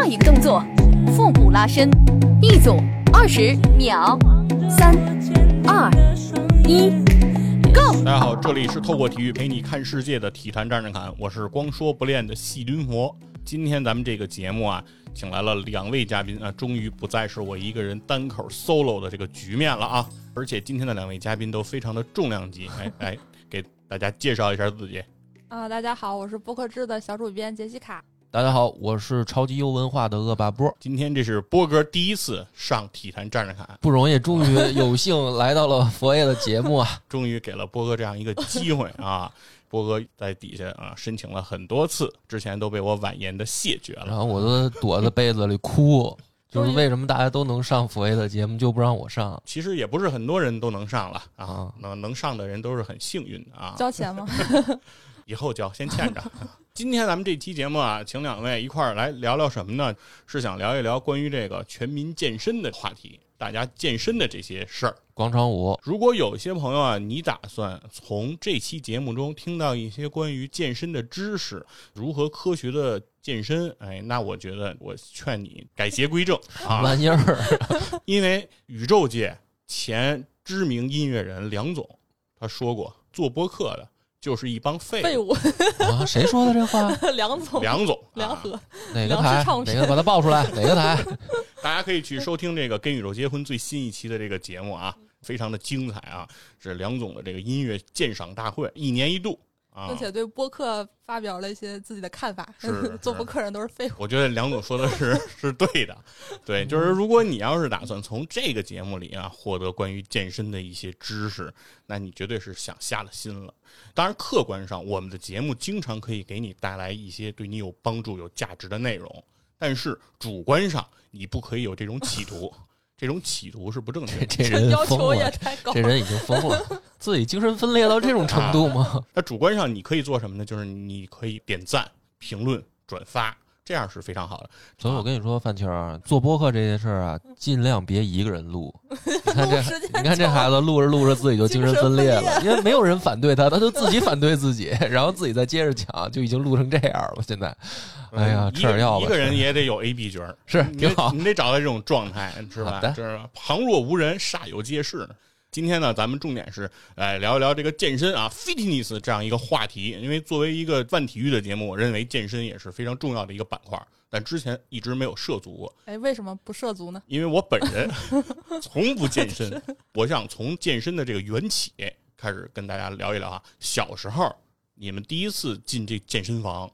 下一个动作，腹部拉伸，一组二十秒，三、二、一，Go！大家好，这里是透过体育陪你看世界的体坛战士侃，我是光说不练的细菌佛。今天咱们这个节目啊，请来了两位嘉宾啊，终于不再是我一个人单口 solo 的这个局面了啊！而且今天的两位嘉宾都非常的重量级，哎哎，给大家介绍一下自己。啊，大家好，我是播客制的小主编杰西卡。大家好，我是超级优文化的恶霸波。今天这是波哥第一次上体坛站着侃，不容易，终于有幸来到了佛爷的节目啊！终于给了波哥这样一个机会啊！波哥在底下啊申请了很多次，之前都被我婉言的谢绝了。然后我都躲在被子里哭，就是为什么大家都能上佛爷的节目，就不让我上？其实也不是很多人都能上了啊，能能上的人都是很幸运的啊。交钱吗？以后交，先欠着。今天咱们这期节目啊，请两位一块儿来聊聊什么呢？是想聊一聊关于这个全民健身的话题，大家健身的这些事儿。广场舞，如果有些朋友啊，你打算从这期节目中听到一些关于健身的知识，如何科学的健身，哎，那我觉得我劝你改邪归正啊，玩意儿。因为宇宙界前知名音乐人梁总他说过，做播客的。就是一帮废废物啊！谁说的这话？梁总，梁总，梁河，哪个台？哪个把他报出来？哪个台？大家可以去收听这个《跟宇宙结婚》最新一期的这个节目啊，非常的精彩啊！是梁总的这个音乐鉴赏大会，一年一度。并且对播客发表了一些自己的看法。是 做播客人都是废物。我觉得梁总说的是 是对的，对，就是如果你要是打算从这个节目里啊获得关于健身的一些知识，那你绝对是想瞎了心了。当然，客观上我们的节目经常可以给你带来一些对你有帮助、有价值的内容，但是主观上你不可以有这种企图。这种企图是不正确的，这人要求也太高，这人已经疯了，自己精神分裂到这种程度吗？那主观上你可以做什么呢？就是你可以点赞、评论、转发。这样是非常好的，所以我跟你说，范青儿做播客这件事儿啊，尽量别一个人录。你看这，你看这孩子录着录着自己就精神分裂了，因为没有人反对他，他就自己反对自己，然后自己再接着讲，就已经录成这样了。现在，哎呀，吃点药吧。一个人也得有 A B 角，是挺好，你得找到这种状态，是吧？是旁若无人，煞有介事。今天呢，咱们重点是来聊一聊这个健身啊，fitness 这样一个话题。因为作为一个万体育的节目，我认为健身也是非常重要的一个板块。但之前一直没有涉足过。哎，为什么不涉足呢？因为我本人 从不健身。我想从健身的这个缘起开始跟大家聊一聊啊。小时候你们第一次进这健身房，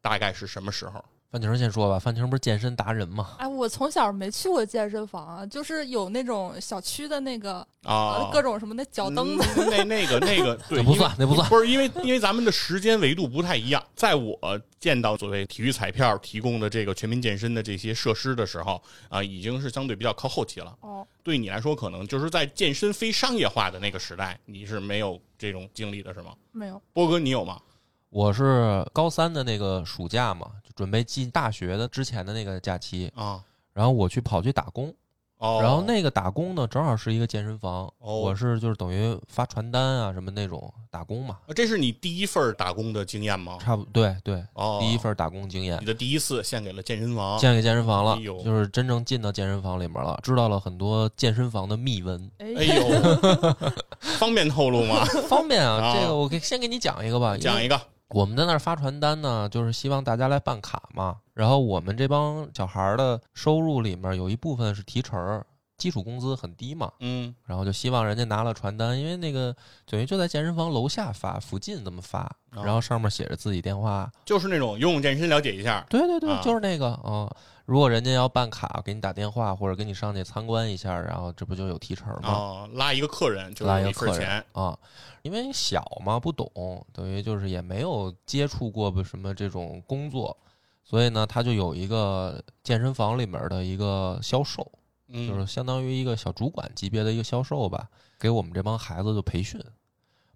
大概是什么时候？范婷先说吧，范婷不是健身达人吗？哎，我从小没去过健身房啊，就是有那种小区的那个啊，各种什么那脚蹬子，那那个那个，对，不算，那不算，不是因为因为咱们的时间维度不太一样。在我见到所谓体育彩票提供的这个全民健身的这些设施的时候啊，已经是相对比较靠后期了。哦，对你来说，可能就是在健身非商业化的那个时代，你是没有这种经历的，是吗？没有，波哥，你有吗？我是高三的那个暑假嘛，就准备进大学的之前的那个假期啊，然后我去跑去打工，哦，然后那个打工呢，正好是一个健身房，我是就是等于发传单啊什么那种打工嘛。这是你第一份打工的经验吗？差不对对，哦，第一份打工经验。你的第一次献给了健身房，献给健身房了，就是真正进到健身房里面了，知道了很多健身房的秘闻。哎呦，方便透露吗？方便啊，这个我给先给你讲一个吧，讲一个。我们在那儿发传单呢，就是希望大家来办卡嘛。然后我们这帮小孩的收入里面有一部分是提成，基础工资很低嘛。嗯。然后就希望人家拿了传单，因为那个等于就在健身房楼下发，附近这么发，然后上面写着自己电话，就是那种游泳健身了解一下。对对对，就是那个啊。如果人家要办卡，给你打电话或者给你上去参观一下，然后这不就有提成吗？哦，拉一个客人就拉一个客人啊，因为小嘛不懂，等于就是也没有接触过什么这种工作，所以呢，他就有一个健身房里面的一个销售，就是相当于一个小主管级别的一个销售吧，给我们这帮孩子就培训，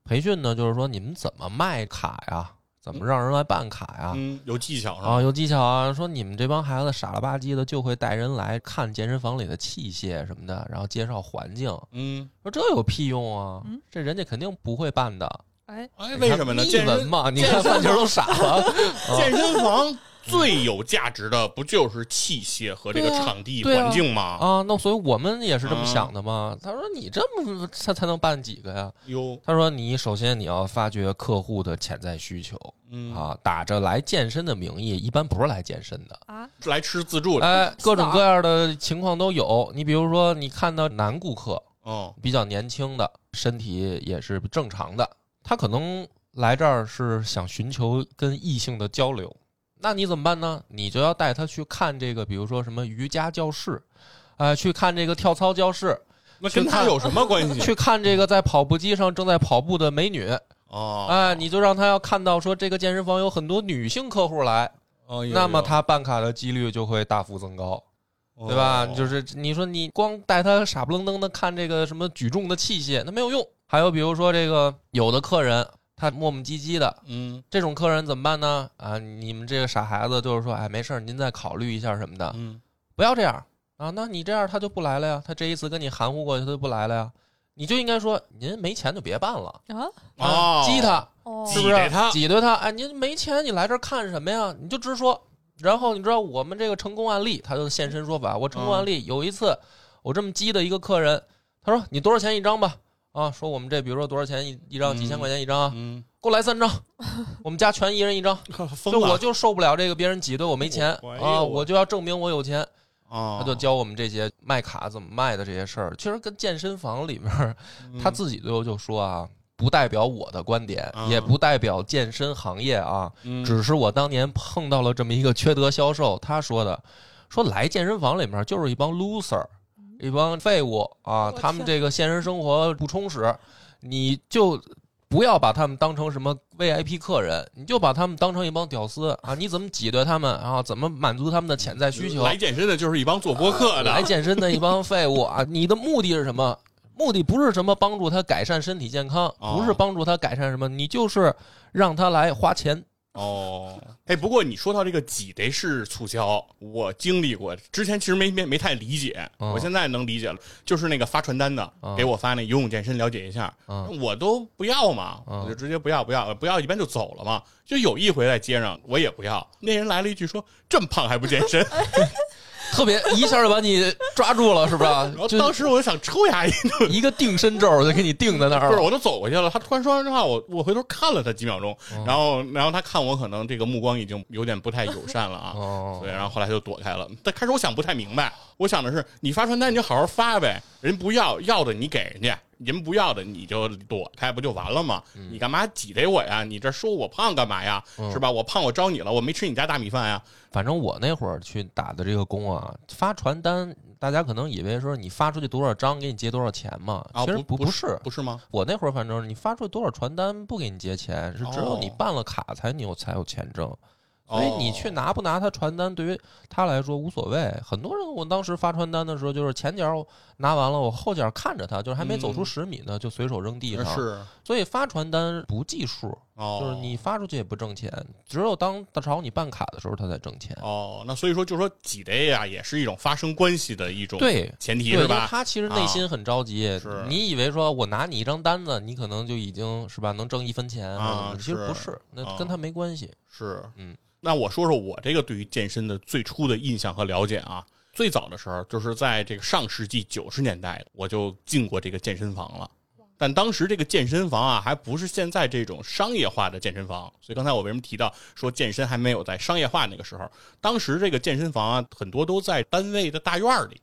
培训呢就是说你们怎么卖卡呀？怎么让人来办卡呀？嗯，有技巧啊，有技巧啊。说你们这帮孩子傻了吧唧的，就会带人来看健身房里的器械什么的，然后介绍环境。嗯，说这有屁用啊？这人家肯定不会办的。哎哎，为什么呢？见闻嘛，你看范球都傻了。健身房 最有价值的不就是器械和这个场地环境吗？啊，那所以我们也是这么啊想的嘛。他说你这么他才能办几个呀？哟，他说你首先你要发掘客户的潜在需求嗯，啊，打着来健身的名义，一般不是来健身的。啊，来吃自助的，哎，各种各样的情况都有。你比如说，你看到男顾客哦，比较年轻的，身体也是正常的，他可能来这儿是想寻求跟异性的交流。那你怎么办呢？你就要带他去看这个，比如说什么瑜伽教室，啊、去看这个跳操教室，那跟他有什么关系？去看这个在跑步机上正在跑步的美女，哦，哎，你就让他要看到说这个健身房有很多女性客户来，哦那么他办卡的几率就会大幅增高。对吧？哦就是你说你光带他傻不愣登的看这个什么举重的器械，那没有用。还有比如说这个有的客人他磨磨唧唧的，嗯这种客人怎么办呢？啊，你们这个傻孩子就是说，哎，没事儿，您再考虑一下什么的，嗯不要这样啊。那你这样他就不来了呀，他这一次跟你含糊过去，他就不来了呀。你就应该说，您没钱就别办了啊，啊，激他，哦，是不是挤兑他？挤兑他？哎，您没钱，你来这儿看什么呀？你就直说。然后你知道我们这个成功案例，他就现身说法。我成功案例有一次，我这么激的一个客人，他说：“你多少钱一张吧？”啊，说我们这比如说多少钱一一张，嗯几千块钱一张啊，嗯，给我来三张，我们家全一人一张。疯了，就我就受不了这个别人挤兑我没钱啊，我就要证明我有钱。啊，他就教我们这些卖卡怎么卖的这些事儿。其实跟健身房里面嗯他自己最后就说啊，不代表我的观点，啊也不代表健身行业啊，嗯只是我当年碰到了这么一个缺德销售，他说的，说来健身房里面就是一帮 loser，一帮废物啊，他们这个现实生活不充实，你就。不要把他们当成什么 VIP 客人，你就把他们当成一帮屌丝啊！你怎么挤兑他们啊？怎么满足他们的潜在需求？来健身的就是一帮做播客的，来健身的一帮废物啊！你的目的是什么？目的不是什么帮助他改善身体健康，哦不是帮助他改善什么，你就是让他来花钱。哦，哎，不过你说到这个挤兑式促销，我经历过，之前其实没没没太理解，嗯我现在能理解了，就是那个发传单的，嗯给我发那游泳健身了解一下，嗯我都不要嘛，嗯我就直接不要不要不要，一般就走了嘛。就有一回在街上，我也不要，那人来了一句说：“这么胖还不健身？” 特别一下就把你抓住了，是吧 然？后就当时我就想抽牙一顿，一个定身咒就给你定在那儿不是，了。我都走过去了，他突然说完这话，我我回头看了他几秒钟，嗯然后然后他看我可能这个目光已经有点不太友善了啊，哦对，然后后来他就躲开了。但开始我想不太明白，我想的是你发传单你就好好发呗，人不要要的你给人家，人不要的你就躲开不就完了吗？你干嘛挤兑我呀？你这说我胖干嘛呀？嗯是吧？我胖我招你了，我没吃你家大米饭呀？反正我那会儿去打的这个工啊，发传单，大家可能以为说你发出去多少张给你结多少钱嘛，啊，其实不不是不是吗？我那会儿反正你发出去多少传单不给你结钱，是只有哦你办了卡才你有才有钱挣。所以你去哦拿不拿他传单，对于他来说无所谓。很多人我当时发传单的时候，就是前脚拿完了，我后脚看着他，就是还没走出嗯十米呢，就随手扔地上。是所以发传单不计数，哦，就是你发出去也不挣钱，只有当他找你办卡的时候，他才挣钱。哦，那所以说就是说挤兑呀，也是一种发生关系的一种对前提是吧？他其实内心很着急。是你以为说我拿你一张单子，你可能就已经是吧能挣一分钱啊其实不是是，那啊跟他没关系。是，嗯，那我说说我这个对于健身的最初的印象和了解啊。最早的时候，就是在这个上世纪九十年代，我就进过这个健身房了。但当时这个健身房啊，还不是现在这种商业化的健身房，所以刚才我为什么提到说健身还没有在商业化那个时候？当时这个健身房啊，很多都在单位的大院里，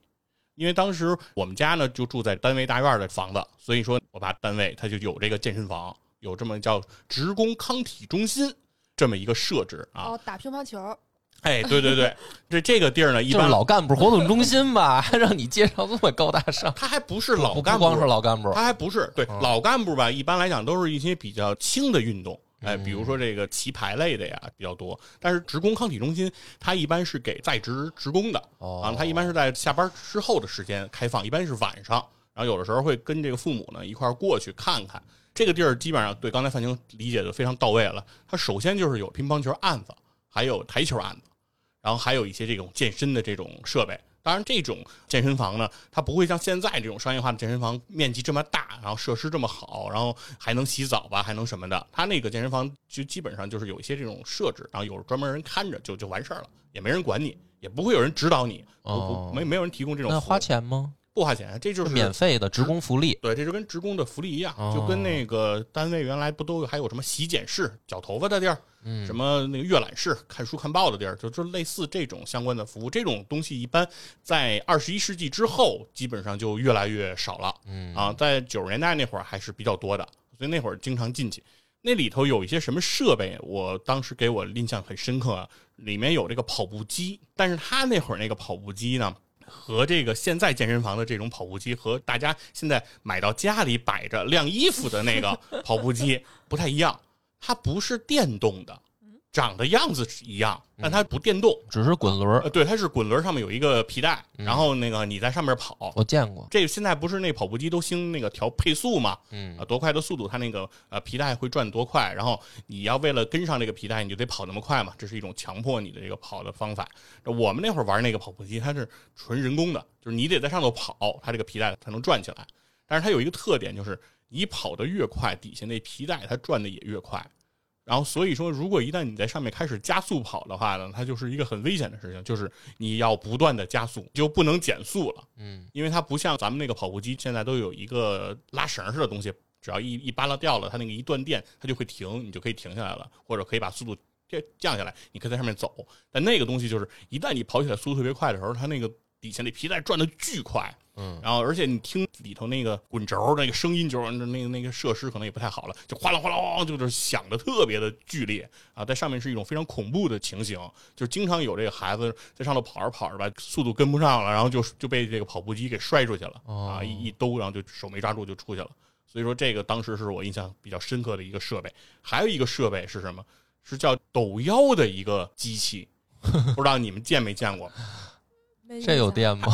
因为当时我们家呢就住在单位大院的房子，所以说我爸单位他就有这个健身房，有这么叫职工康体中心这么一个设置啊。哦，打乒乓球，哎，对对对，这这个地儿呢，一般老干部活动中心吧，还 让你介绍这么高大上，他还不是老干部，不光是老干部，他还不是对嗯老干部吧？一般来讲都是一些比较轻的运动，哎，嗯比如说这个棋牌类的呀比较多。但是职工康体中心，它一般是给在职职工的哦啊，它一般是在下班之后的时间开放，一般是晚上。然后有的时候会跟这个父母呢一块儿过去看看。这个地儿基本上对刚才范晴理解的非常到位了。它首先就是有乒乓球案子，还有台球案子，然后还有一些这种健身的这种设备。当然，这种健身房呢，它不会像现在这种商业化的健身房面积这么大，然后设施这么好，然后还能洗澡吧，还能什么的。它那个健身房就基本上就是有一些这种设置，然后有专门人看着，就就完事儿了，也没人管你，也不会有人指导你，不哦不没没有人提供这种那花钱吗？不花钱，这就是免费的职工福利。对，这就跟职工的福利一样，哦就跟那个单位原来不都有还有什么洗剪室、绞头发的地儿，嗯，什么那个阅览室、看书看报的地儿，就就类似这种相关的服务。这种东西一般在二十一世纪之后，基本上就越来越少了。嗯啊，在九十年代那会儿还是比较多的，所以那会儿经常进去。那里头有一些什么设备，我当时给我印象很深刻啊。里面有这个跑步机，但是他那会儿那个跑步机呢，和这个现在健身房的这种跑步机，和大家现在买到家里摆着晾衣服的那个跑步机不太一样。它不是电动的，长的样子是一样，但它不电动。只是滚轮儿呃，，对，它是滚轮上面有一个皮带，然后那个你在上面跑。我见过。这个现在不是那跑步机都兴那个调配速嘛？嗯啊，多快的速度，它那个呃皮带会转多快，然后你要为了跟上这个皮带，你就得跑那么快嘛，这是一种强迫你的这个跑的方法。我们那会儿玩那个跑步机，它是纯人工的，就是你得在上头跑，它这个皮带才能转起来。但是它有一个特点，就是你跑得越快，底下那皮带它转的也越快。然后所以说，如果一旦你在上面开始加速跑的话呢，它就是一个很危险的事情，就是你要不断的加速，就不能减速了。嗯因为它不像咱们那个跑步机，现在都有一个拉绳似的东西，只要一一扒拉掉了，它那个一断电，它就会停，你就可以停下来了，或者可以把速度降降下来，你可以在上面走。但那个东西就是，一旦你跑起来速度特别快的时候，它那个底下那皮带转的巨快，嗯，然后而且你听里头那个滚轴那个声音，就是那个那个设施可能也不太好了，就哗啦哗啦哗，就是响的特别的剧烈啊，在上面是一种非常恐怖的情形，就是经常有这个孩子在上头跑着跑着吧，速度跟不上了，然后就就被这个跑步机给摔出去了啊，哦一一兜，然后就手没抓住就出去了。所以说这个当时是我印象比较深刻的一个设备，还有一个设备是什么？是叫抖腰的一个机器，不知道你们见没见过？这有电吗？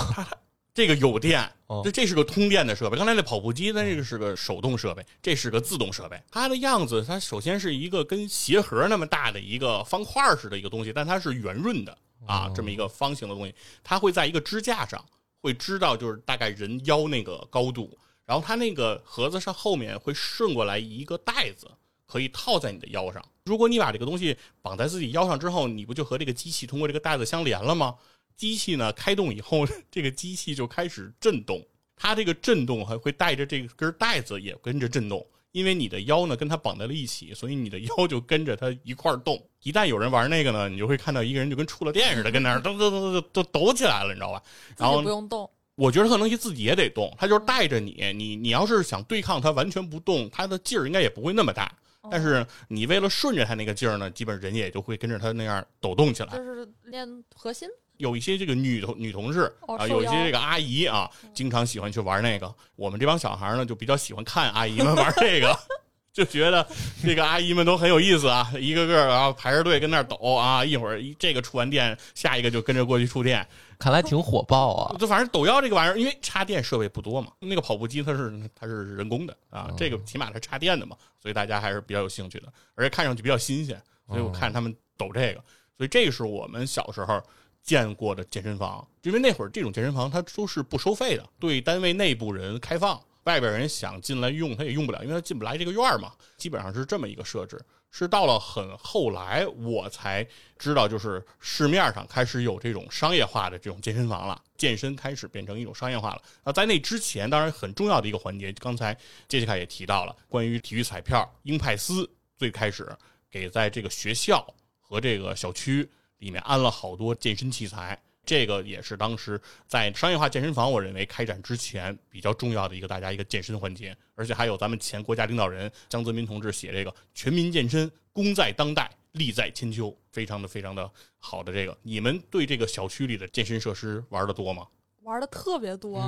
这个有电，哦这这是个通电的设备。刚才那跑步机，它这个是个手动设备，这是个自动设备。它的样子，它首先是一个跟鞋盒那么大的一个方块似的一个东西，但它是圆润的啊，哦这么一个方形的东西。它会在一个支架上，会知道就是大概人腰那个高度，然后它那个盒子上后面会顺过来一个带子。可以套在你的腰上。如果你把这个东西绑在自己腰上之后，你不就和这个机器通过这个带子相连了吗？机器呢开动以后，这个机器就开始震动，它这个震动还会带着这根带子也跟着震动，因为你的腰呢跟它绑在了一起，所以你的腰就跟着它一块儿动。一旦有人玩那个呢，你就会看到一个人就跟触了电似的，跟那儿噔噔噔噔都抖起来了，你知道吧？然后不用动，我觉得可能你自己也得动，它就是带着你，你你要是想对抗它完全不动，它的劲儿应该也不会那么大。但是你为了顺着它那个劲儿呢，基本人也就会跟着它那样抖动起来。就是练核心。有一些这个女同女同事啊，有一些这个阿姨啊，经常喜欢去玩那个。我们这帮小孩呢，就比较喜欢看阿姨们玩这个，就觉得这个阿姨们都很有意思啊，一个个啊排着队跟那儿抖啊，一会儿这个触完电，下一个就跟着过去触电。看来挺火爆啊。就反正抖腰这个玩意儿，因为插电设备不多嘛，那个跑步机它是它是人工的啊，嗯这个起码它插电的嘛，所以大家还是比较有兴趣的，而且看上去比较新鲜，所以我看他们抖这个，所以这是我们小时候见过的健身房，因为那会儿这种健身房它都是不收费的，对单位内部人开放，外边人想进来用他也用不了，因为他进不来这个院儿嘛，基本上是这么一个设置。是到了很后来，我才知道，就是市面上开始有这种商业化的这种健身房了，健身开始变成一种商业化了。那在那之前，当然很重要的一个环节，刚才杰西卡也提到了，关于体育彩票，英派斯最开始给在这个学校和这个小区里面安了好多健身器材。这个也是当时在商业化健身房，我认为开展之前比较重要的一个大家一个健身环节，而且还有咱们前国家领导人江泽民同志写这个“全民健身，功在当代，利在千秋”，非常的非常的好的这个。你们对这个小区里的健身设施玩的多吗？玩的特别多。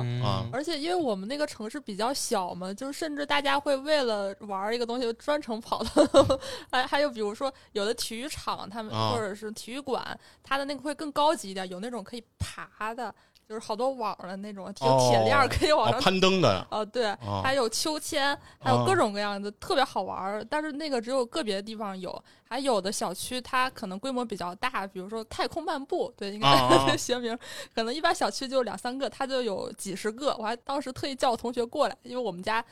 而且因为我们那个城市比较小嘛，就是甚至大家会为了玩一个东西专程跑到，还还有比如说有的体育场，他们、啊或者是体育馆，它的那个会更高级一点，有那种可以爬的，就是好多网的那种，有铁链儿可以往上攀登的。哦，对，还有秋千，还有各种各样的，特别好玩儿。但是那个只有个别的地方有，还有的小区它可能规模比较大，比如说太空漫步，对，应该 学名，可能一般小区就两三个，它就有几十个。我还当时特意叫我同学过来，因为我们家。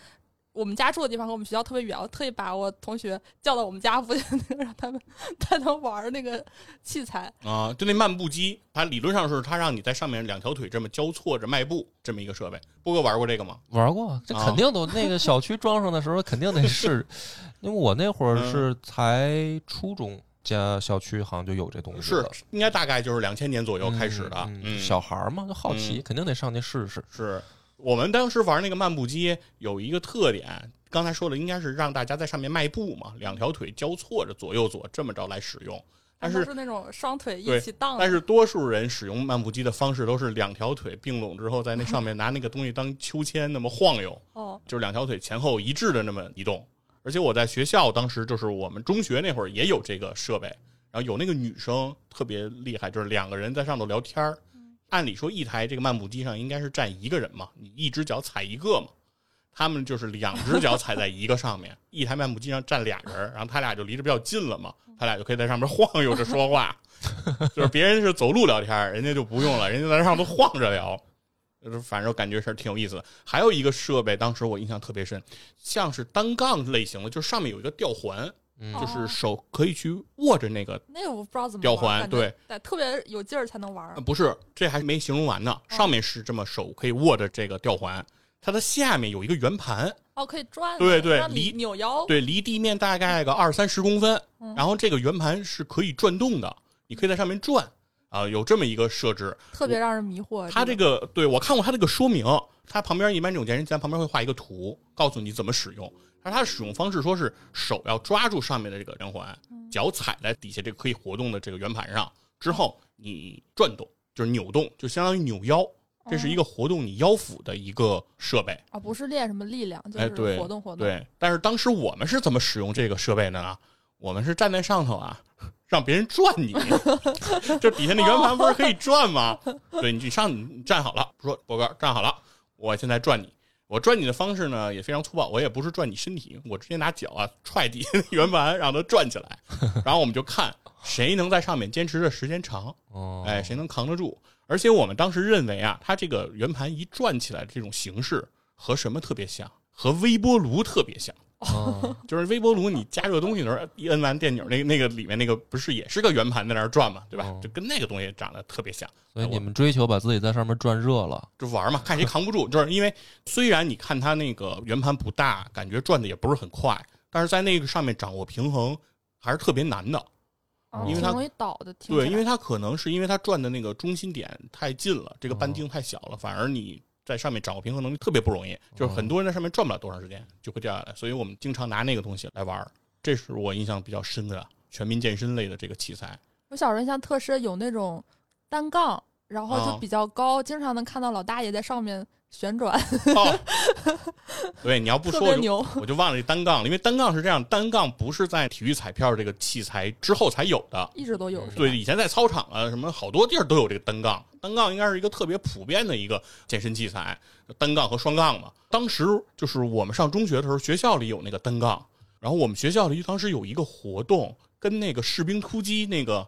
我们家住的地方和我们学校特别远，我特意把我同学叫到我们家附近，让他们带他玩那个器材啊，就那漫步机，它理论上是它让你在上面两条腿这么交错着迈步，这么一个设备。波哥玩过这个吗？玩过，这肯定都那个小区装上的时候肯定得试，因为我那会儿是才初中，家小区好像就有这东西。是，应该大概就是两千年左右开始的。小孩嘛，就好奇，肯定得上去试试。是。我们当时玩那个漫步机有一个特点，刚才说的应该是让大家在上面迈步嘛，两条腿交错着左右左这么着来使用。但是是那种双腿一起荡。但是多数人使用漫步机的方式都是两条腿并拢之后，在那上面拿那个东西当秋千那么晃悠。哦，就是两条腿前后一致的那么移动。而且我在学校当时就是我们中学那会儿也有这个设备，然后有那个女生特别厉害，就是两个人在上头聊天儿。按理说，一台这个漫步机上应该是站一个人嘛，你一只脚踩一个嘛。他们就是两只脚踩在一个上面，一台漫步机上站俩人，然后他俩就离着比较近了嘛，他俩就可以在上面晃悠着说话。就是别人是走路聊天，人家就不用了，人家在上头晃着聊。就是反正感觉是挺有意思的。还有一个设备，当时我印象特别深，像是单杠类型的，就是上面有一个吊环。就是手可以去握着那个，那个我不知道怎么吊环，对，得特别有劲儿才能玩。不是，这还没形容完呢。上面是这么手可以握着这个吊环，它的下面有一个圆盘，哦，可以转。对对，离扭腰，对，离地面大概个二三十公分。然后这个圆盘是可以转动的，你可以在上面转啊，有这么一个设置，特别让人迷惑。它这个，对我看过它这个说明，它旁边一般这种健身器材旁边会画一个图，告诉你怎么使用。而它的使用方式说是手要抓住上面的这个圆环，脚踩在底下这个可以活动的这个圆盘上，之后你转动就是扭动，就相当于扭腰，这是一个活动你腰腹的一个设备啊，不是练什么力量，就是活动活动。对，但是当时我们是怎么使用这个设备的呢？我们是站在上头啊，让别人转你，就底下那圆盘不是可以转吗？对你上你站好了，说波哥站好了，我现在转你。我转你的方式呢也非常粗暴，我也不是转你身体，我直接拿脚啊踹底下圆盘，让它转起来，然后我们就看谁能在上面坚持的时间长，哎，谁能扛得住。而且我们当时认为啊，它这个圆盘一转起来的这种形式和什么特别像？和微波炉特别像。就是微波炉，你加热东西的时候，一摁完电钮，那那个里面那个不是也是个圆盘在那儿转嘛，对吧？就跟那个东西长得特别像。所以你们追求把自己在上面转热了，就玩嘛，看谁扛不住。就是因为虽然你看它那个圆盘不大，感觉转的也不是很快，但是在那个上面掌握平衡还是特别难的，因为它容易倒的。对，因为它可能是因为它转的那个中心点太近了，这个半径太小了，反而你。在上面找个平衡能力特别不容易，就是很多人在上面转不了多长时间就会掉下来，所以我们经常拿那个东西来玩这是我印象比较深的全民健身类的这个器材。我小时候印象特深，有那种单杠，然后就比较高，经常能看到老大爷在上面。旋转，哦 对，你要不说我就忘了这单杠了，因为单杠是这样，单杠不是在体育彩票这个器材之后才有的，一直都有。对，以前在操场啊，什么好多地儿都有这个单杠，单杠应该是一个特别普遍的一个健身器材，单杠和双杠嘛。当时就是我们上中学的时候，学校里有那个单杠，然后我们学校里当时有一个活动，跟那个士兵突击那个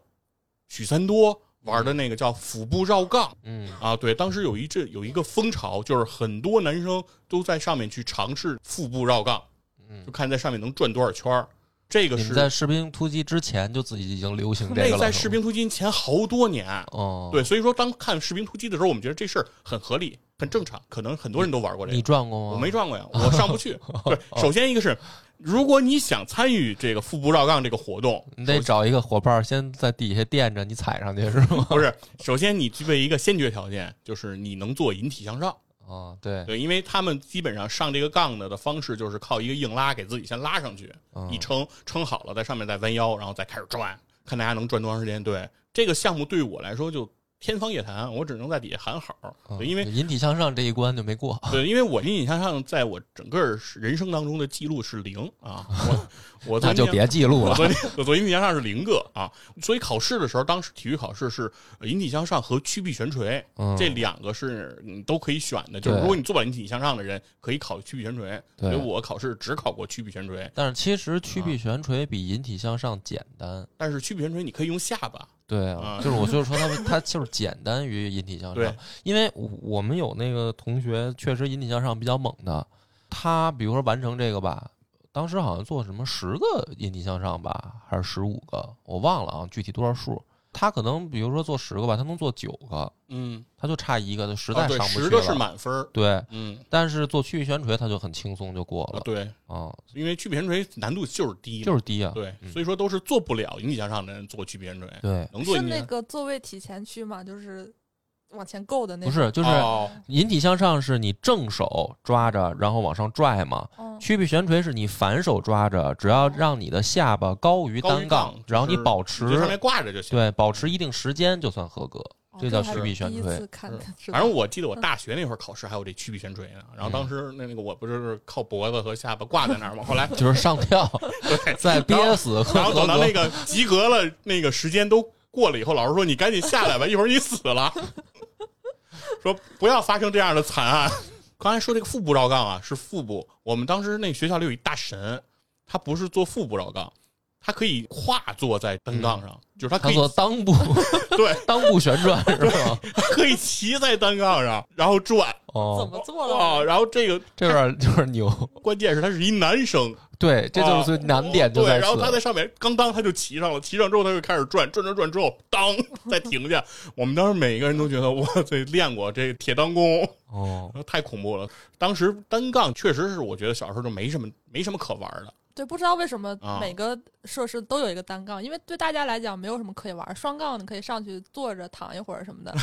许三多。玩的那个叫腹部绕杠，嗯啊，对，当时有一阵有一个风潮，就是很多男生都在上面去尝试腹部绕杠，嗯，就看在上面能转多少圈儿。这个是在士兵突击之前就自己已经流行这个了。那在士兵突击前好多年哦，对，所以说当看士兵突击的时候，我们觉得这事儿很合理、很正常，可能很多人都玩过这个。你转过吗？我没转过呀，我上不去。对，首先一个是。如果你想参与这个腹部绕杠这个活动，你得找一个伙伴先在底下垫着，你踩上去是吗？不是，首先你具备一个先决条件，就是你能做引体向上。哦，对对，因为他们基本上上这个杠的的方式就是靠一个硬拉给自己先拉上去，一撑撑好了，在上面再弯腰，然后再开始转，看大家能转多长时间。对这个项目对我来说就。天方夜谭，我只能在底下喊好。对，因为引体向上这一关就没过。对，因为我引体向上在我整个人生当中的记录是零啊，我我 那就别记录了。我做引体向上是零个啊，所以考试的时候，当时体育考试是引体向上和曲臂悬垂这两个是你都可以选的，就是如果你做不了引体向上的人可以考曲臂悬垂。所以我考试只考过曲臂悬垂，但是其实曲臂悬垂比引体向上简单。但是曲臂悬垂你可以用下巴。对啊，就是我就是说，他他就是简单于引体向上，因为我们有那个同学确实引体向上比较猛的，他比如说完成这个吧，当时好像做什么十个引体向上吧，还是十五个，我忘了啊，具体多少数。他可能比如说做十个吧，他能做九个，嗯，他就差一个，他实在上不去了。十个是满分，对，嗯。但是做曲臂悬垂，他就很轻松就过了，对，啊，因为曲臂悬垂难度就是低，就是低啊，对，所以说都是做不了引体向上的人做曲臂悬垂，对，能做。是那个座位体前屈嘛，就是。往前够的那不是，就是引体向上是你正手抓着，然后往上拽嘛。曲臂悬垂是你反手抓着，只要让你的下巴高于单杠，然后你保持上面挂着就行。对，保持一定时间就算合格，这叫曲臂悬垂。反正我记得我大学那会儿考试还有这曲臂悬垂呢。然后当时那那个我不是靠脖子和下巴挂在那儿吗？后来就是上吊，对，再憋死，然后等到那个及格了，那个时间都过了以后，老师说你赶紧下来吧，一会儿你死了。说不要发生这样的惨案。刚才说这个腹部绕杠啊，是腹部。我们当时那学校里有一大神，他不是做腹部绕杠，他可以跨坐在单杠上，就是他可以做裆部，对，裆部旋转是吧？可以骑在单杠上，然后转。哦，怎么做的？然后这个这边就是牛，关键是他是一男生。对，这就是最难点就在然后他在上面，刚当他就骑上了，骑上之后他就开始转，转转转之后，当 再停下。我们当时每一个人都觉得，哇塞，练过这铁裆功哦，太恐怖了。当时单杠确实是，我觉得小时候就没什么没什么可玩的。对，不知道为什么每个设施都有一个单杠，因为对大家来讲没有什么可以玩。双杠你可以上去坐着躺一会儿什么的。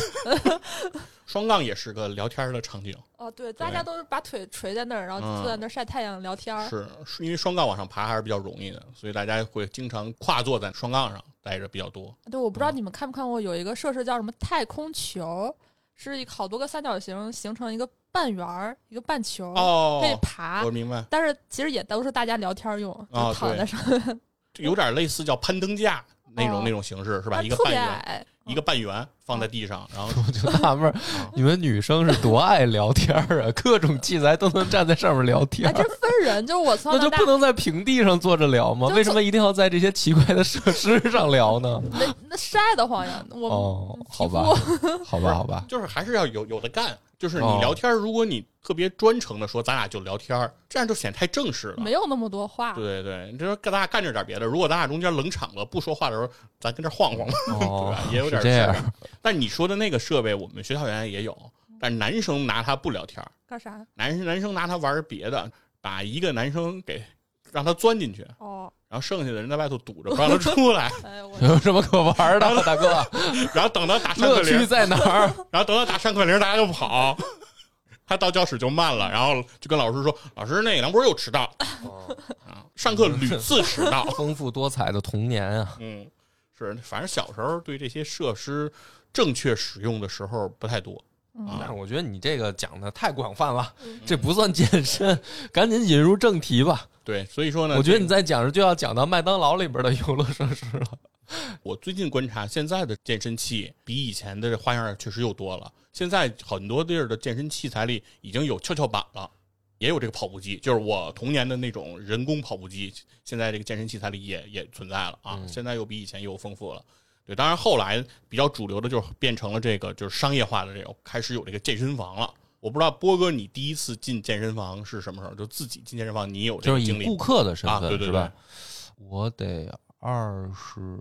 双杠也是个聊天的场景。哦，对，大家都是把腿垂在那儿，然后坐在那儿晒太阳聊天。是，因为双杠往上爬还是比较容易的，所以大家会经常跨坐在双杠上待着比较多。对，我不知道你们看没看过有一个设施叫什么太空球，是一好多个三角形形成一个。半圆儿一个半球，可以爬。我明白。但是其实也都是大家聊天用，就躺在上面。有点类似叫攀登架那种那种形式是吧？一个半圆，一个半圆放在地上，然后我就纳闷，你们女生是多爱聊天啊？各种器材都能站在上面聊天。这分人，就是我从那就不能在平地上坐着聊吗？为什么一定要在这些奇怪的设施上聊呢？那那晒得慌呀！我哦，好吧，好吧，好吧，就是还是要有有的干。就是你聊天，如果你特别专程的说咱俩就聊天，这样就显太正式了，没有那么多话。对对对，你说咱俩干着点别的。如果咱俩中间冷场了，不说话的时候，咱跟这晃晃，对吧？也有点这样。但你说的那个设备，我们学校原来也有，但男生拿它不聊天，干啥？男生男生拿它玩别的，把一个男生给让他钻进去。哦。然后剩下的人在外头堵着，不让他出来。有什么可玩的，大哥？然后等到打上课铃在哪儿？然后等到打上课铃，大家就跑。他到教室就慢了，然后就跟老师说：“老师，那个梁博又迟到啊，上课屡次迟到。”丰富多彩的童年啊！嗯，是，反正小时候对这些设施正确使用的时候不太多。但是我觉得你这个讲的太广泛了，这不算健身。赶紧引入正题吧。对，所以说呢，我觉得你在讲着就要讲到麦当劳里边的游乐设施了。我最近观察，现在的健身器比以前的花样确实又多了。现在很多地儿的健身器材里已经有跷跷板了，也有这个跑步机，就是我童年的那种人工跑步机。现在这个健身器材里也也存在了啊。现在又比以前又丰富了。对，当然后来比较主流的就变成了这个就是商业化的这种，开始有这个健身房了。我不知道波哥，你第一次进健身房是什么时候？就自己进健身房，你有这个经历？顾客的身份，对对对。我得二十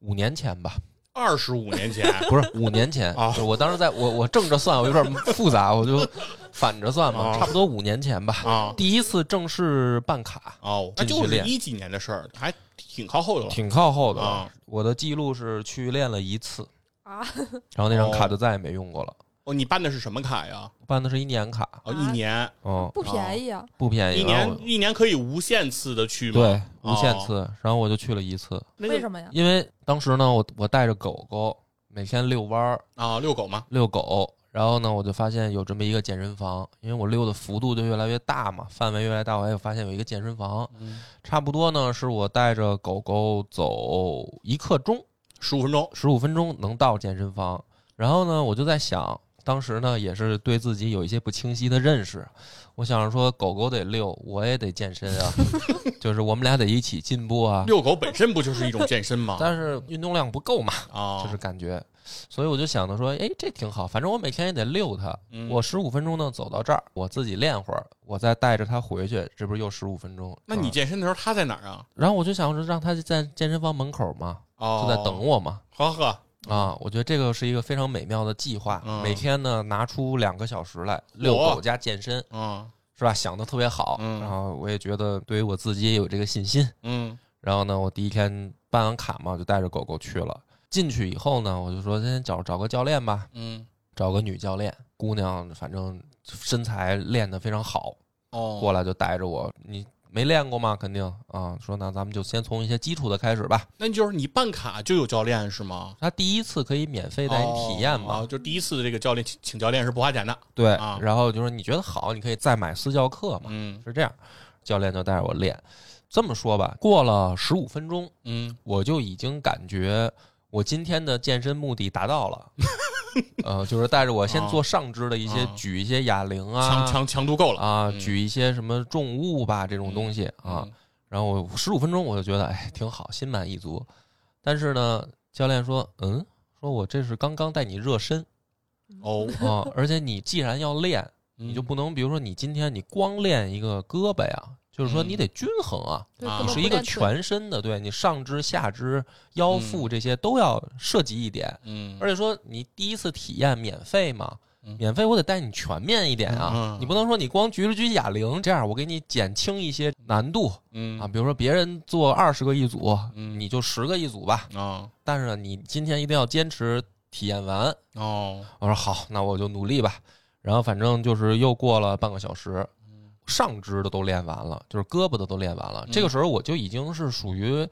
五年前吧。二十五年前 不是五年前啊！我当时在我我正着算，我有点复杂，我就反着算嘛，差不多五年前吧。啊，第一次正式办卡哦，那就是一几年的事儿，还挺靠后的了。挺靠后的啊！我的记录是去练了一次啊，然后那张卡就再也没用过了。哦，你办的是什么卡呀？办的是一年卡哦，一年哦，不便宜啊，不便宜。一年一年可以无限次的去吗？对，无限次。然后我就去了一次。为什么呀？因为当时呢，我我带着狗狗，每天遛弯儿啊，遛狗吗？遛狗。然后呢，我就发现有这么一个健身房，因为我溜的幅度就越来越大嘛，范围越来越大，我还有发现有一个健身房，差不多呢是我带着狗狗走一刻钟，十五分钟，十五分钟能到健身房。然后呢，我就在想，当时呢也是对自己有一些不清晰的认识，我想着说狗狗得遛，我也得健身啊，就是我们俩得一起进步啊。遛狗本身不就是一种健身吗？但是运动量不够嘛，啊，就是感觉。所以我就想着说，哎，这挺好，反正我每天也得遛它。我十五分钟呢走到这儿，我自己练会儿，我再带着它回去，这不是又十五分钟？那你健身的时候它在哪儿啊？然后我就想着让它在健身房门口嘛，就在等我嘛。呵呵啊，我觉得这个是一个非常美妙的计划。每天呢拿出两个小时来遛狗加健身，嗯，是吧？想的特别好。然后我也觉得对于我自己也有这个信心。嗯，然后呢，我第一天办完卡嘛，就带着狗狗去了。进去以后呢，我就说先找找个教练吧，嗯，找个女教练，姑娘反正身材练得非常好，哦，过来就带着我，你没练过吗？肯定啊，说那咱们就先从一些基础的开始吧。那就是你办卡就有教练是吗？他第一次可以免费带你体验嘛，就第一次的这个教练请请教练是不花钱的，对，然后就说你觉得好，你可以再买私教课嘛，嗯，是这样，教练就带着我练。这么说吧，过了十五分钟，嗯，我就已经感觉。我今天的健身目的达到了，呃，就是带着我先做上肢的一些，举一些哑铃啊，强强强度够了啊，举一些什么重物吧，这种东西啊。然后我十五分钟我就觉得哎挺好，心满意足。但是呢，教练说，嗯，说我这是刚刚带你热身哦啊，而且你既然要练，你就不能比如说你今天你光练一个胳膊呀。就是说，你得均衡啊，你是一个全身的，对你上肢、下肢、腰腹这些都要涉及一点。嗯，而且说你第一次体验免费嘛，免费我得带你全面一点啊，你不能说你光举了举哑铃，这样我给你减轻一些难度。嗯啊，比如说别人做二十个一组，你就十个一组吧。啊，但是呢，你今天一定要坚持体验完。哦，我说好，那我就努力吧。然后反正就是又过了半个小时。上肢的都练完了，就是胳膊的都练完了。这个时候我就已经是属于。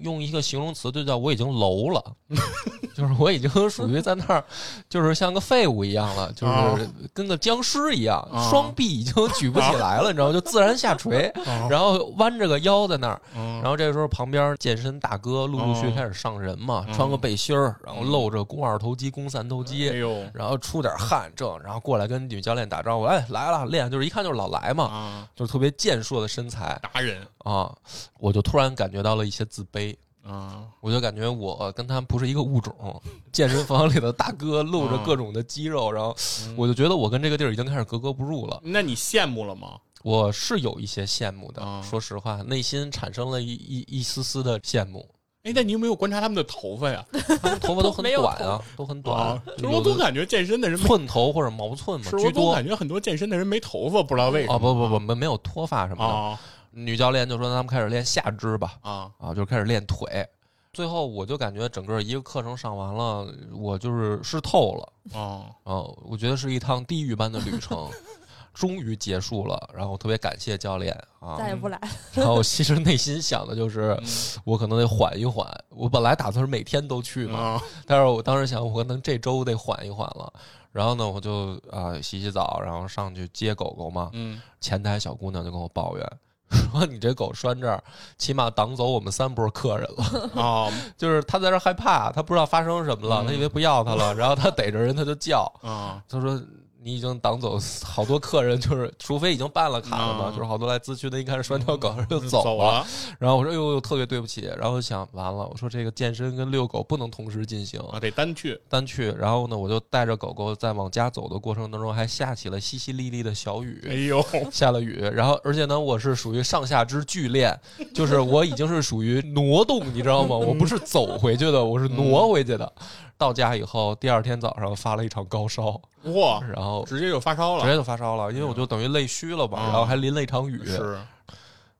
用一个形容词，就叫我已经楼了，就是我已经属于在那儿，就是像个废物一样了，就是跟个僵尸一样，双臂已经举不起来了，你知道吗？就自然下垂，然后弯着个腰在那儿。然后这个时候旁边健身大哥陆陆续开始上人嘛，穿个背心儿，然后露着肱二头肌、肱三头肌，然后出点汗正，然后过来跟女教练打招呼，哎，来了练，就是一看就是老来嘛，就是特别健硕的身材，达人。啊，我就突然感觉到了一些自卑。啊，我就感觉我跟他们不是一个物种。健身房里的大哥露着各种的肌肉，然后我就觉得我跟这个地儿已经开始格格不入了。那你羡慕了吗？我是有一些羡慕的，说实话，内心产生了一一一丝丝的羡慕。哎，那你有没有观察他们的头发呀？他们头发都很短啊，都很短。我总感觉健身的人寸头或者毛寸嘛，居多。感觉很多健身的人没头发，不知道为什么。哦，不不不，没没有脱发什么的。女教练就说：“咱们开始练下肢吧。”啊啊，就开始练腿。最后我就感觉整个一个课程上完了，我就是湿透了。哦啊，我觉得是一趟地狱般的旅程，终于结束了。然后特别感谢教练啊，再也不来。然后其实内心想的就是，我可能得缓一缓。我本来打算是每天都去嘛，但是我当时想，我可能这周得缓一缓了。然后呢，我就啊洗洗澡，然后上去接狗狗嘛。嗯，前台小姑娘就跟我抱怨。说你这狗拴这儿，起码挡走我们三波客人了啊！就是他在这害怕，他不知道发生什么了，他以为不要他了，然后他逮着人他就叫啊。他说。你已经挡走好多客人，就是除非已经办了卡了嘛，就是好多来咨询的，一看是拴条狗就走了。然后我说：“哎呦，特别对不起。”然后想完了，我说这个健身跟遛狗不能同时进行啊，得单去单去。然后呢，我就带着狗狗在往家走的过程当中，还下起了淅淅沥沥的小雨。哎呦，下了雨。然后而且呢，我是属于上下肢剧练，就是我已经是属于挪动，你知道吗？我不是走回去的，我是挪回去的。到家以后，第二天早上发了一场高烧，哇！然后直接就发烧了，直接就发烧了，因为我就等于累虚了吧，然后还淋了一场雨。是，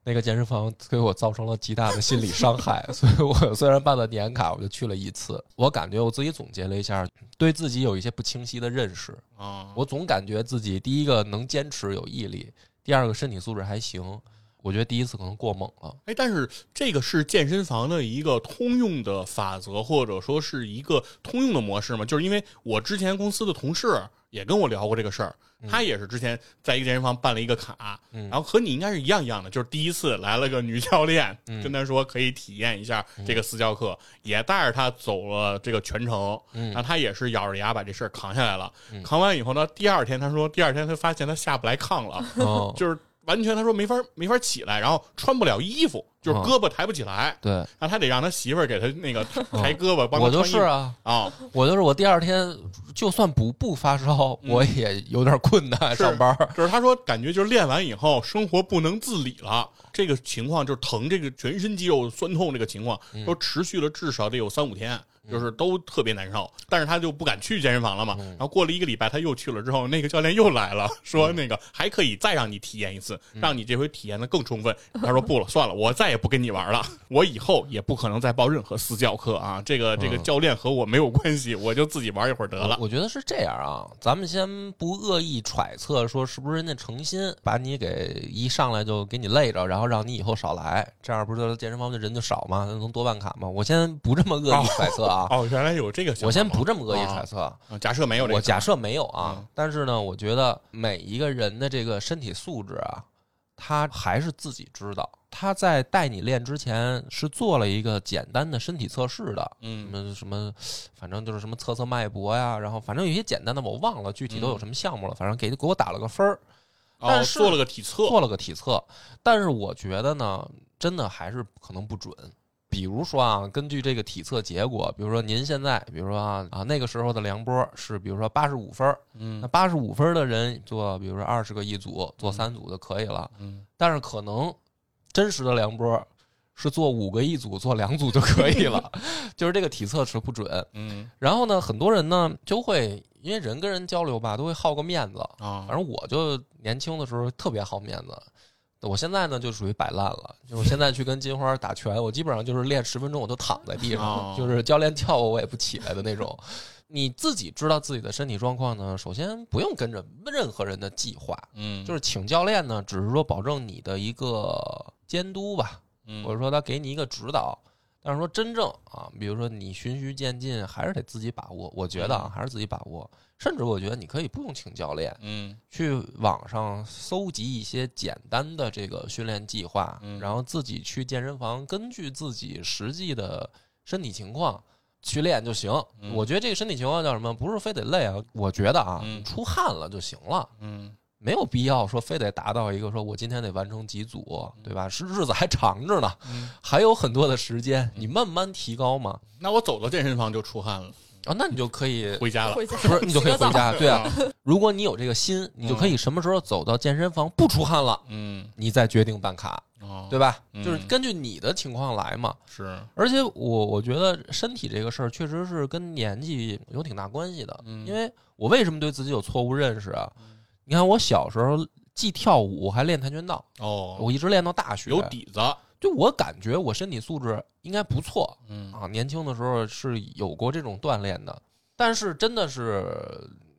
那个健身房给我造成了极大的心理伤害，所以我虽然办了年卡，我就去了一次。我感觉我自己总结了一下，对自己有一些不清晰的认识啊。我总感觉自己第一个能坚持有毅力，第二个身体素质还行。我觉得第一次可能过猛了。哎，但是这个是健身房的一个通用的法则，或者说是一个通用的模式吗？就是因为我之前公司的同事也跟我聊过这个事儿。他也是之前在一个健身房办了一个卡，然后和你应该是一样一样的，就是第一次来了个女教练，跟他说可以体验一下这个私教课，也带着他走了这个全程，然后他也是咬着牙把这事儿扛下来了。扛完以后呢，第二天他说，第二天他发现他下不来炕了，就是。完全，他说没法没法起来，然后穿不了衣服，就是胳膊抬不起来。对，然后他得让他媳妇儿给他那个 抬胳膊，帮他我就是啊。啊，我就是我第二天就算不不发烧，我也有点困难上班。就是他说感觉就是练完以后生活不能自理了，这个情况就是疼，这个全身肌肉酸痛这个情况都持续了至少得有三五天。就是都特别难受，但是他就不敢去健身房了嘛。然后过了一个礼拜，他又去了之后，那个教练又来了，说那个还可以再让你体验一次，让你这回体验的更充分。他说不了，算了，我再也不跟你玩了，我以后也不可能再报任何私教课啊。这个这个教练和我没有关系，我就自己玩一会儿得了。我觉得是这样啊，咱们先不恶意揣测说是不是人家诚心把你给一上来就给你累着，然后让你以后少来，这样不是健身房的人就少吗？能多办卡吗？我先不这么恶意揣测啊。哦，原来有。这个我先不这么恶意揣测，假设没有，我假设没有啊。但是呢，我觉得每一个人的这个身体素质啊，他还是自己知道。他在带你练之前是做了一个简单的身体测试的，嗯，什么什么，反正就是什么测测脉搏呀，然后反正有些简单的我忘了具体都有什么项目了，反正给给我打了个分儿，但是做了个体测，做了个体测。但是我觉得呢，真的还是可能不准。比如说啊，根据这个体测结果，比如说您现在，比如说啊啊那个时候的梁波是，比如说八十五分嗯，那八十五分的人做，比如说二十个一组，做三组就可以了，嗯，但是可能真实的梁波是做五个一组，做两组就可以了，就是这个体测是不准，嗯，然后呢，很多人呢就会因为人跟人交流吧，都会好个面子啊，反正我就年轻的时候特别好面子。我现在呢就属于摆烂了，就是现在去跟金花打拳，我基本上就是练十分钟，我都躺在地上，就是教练叫我我也不起来的那种。你自己知道自己的身体状况呢，首先不用跟着任何人的计划，嗯，就是请教练呢，只是说保证你的一个监督吧，或者说他给你一个指导。但是说真正啊，比如说你循序渐进，还是得自己把握。我觉得啊，还是自己把握。甚至我觉得你可以不用请教练，嗯，去网上搜集一些简单的这个训练计划，然后自己去健身房，根据自己实际的身体情况去练就行。我觉得这个身体情况叫什么？不是非得累啊，我觉得啊，出汗了就行了。嗯。没有必要说非得达到一个说我今天得完成几组，对吧？是日子还长着呢，还有很多的时间，你慢慢提高嘛。那我走到健身房就出汗了啊，那你就可以回家了，是不是？你就可以回家，对啊。如果你有这个心，你就可以什么时候走到健身房不出汗了，嗯，你再决定办卡，对吧？就是根据你的情况来嘛。是，而且我我觉得身体这个事儿确实是跟年纪有挺大关系的，因为我为什么对自己有错误认识啊？你看，我小时候既跳舞还练跆拳道哦，我一直练到大学，有底子。就我感觉我身体素质应该不错，嗯啊，年轻的时候是有过这种锻炼的。但是真的是，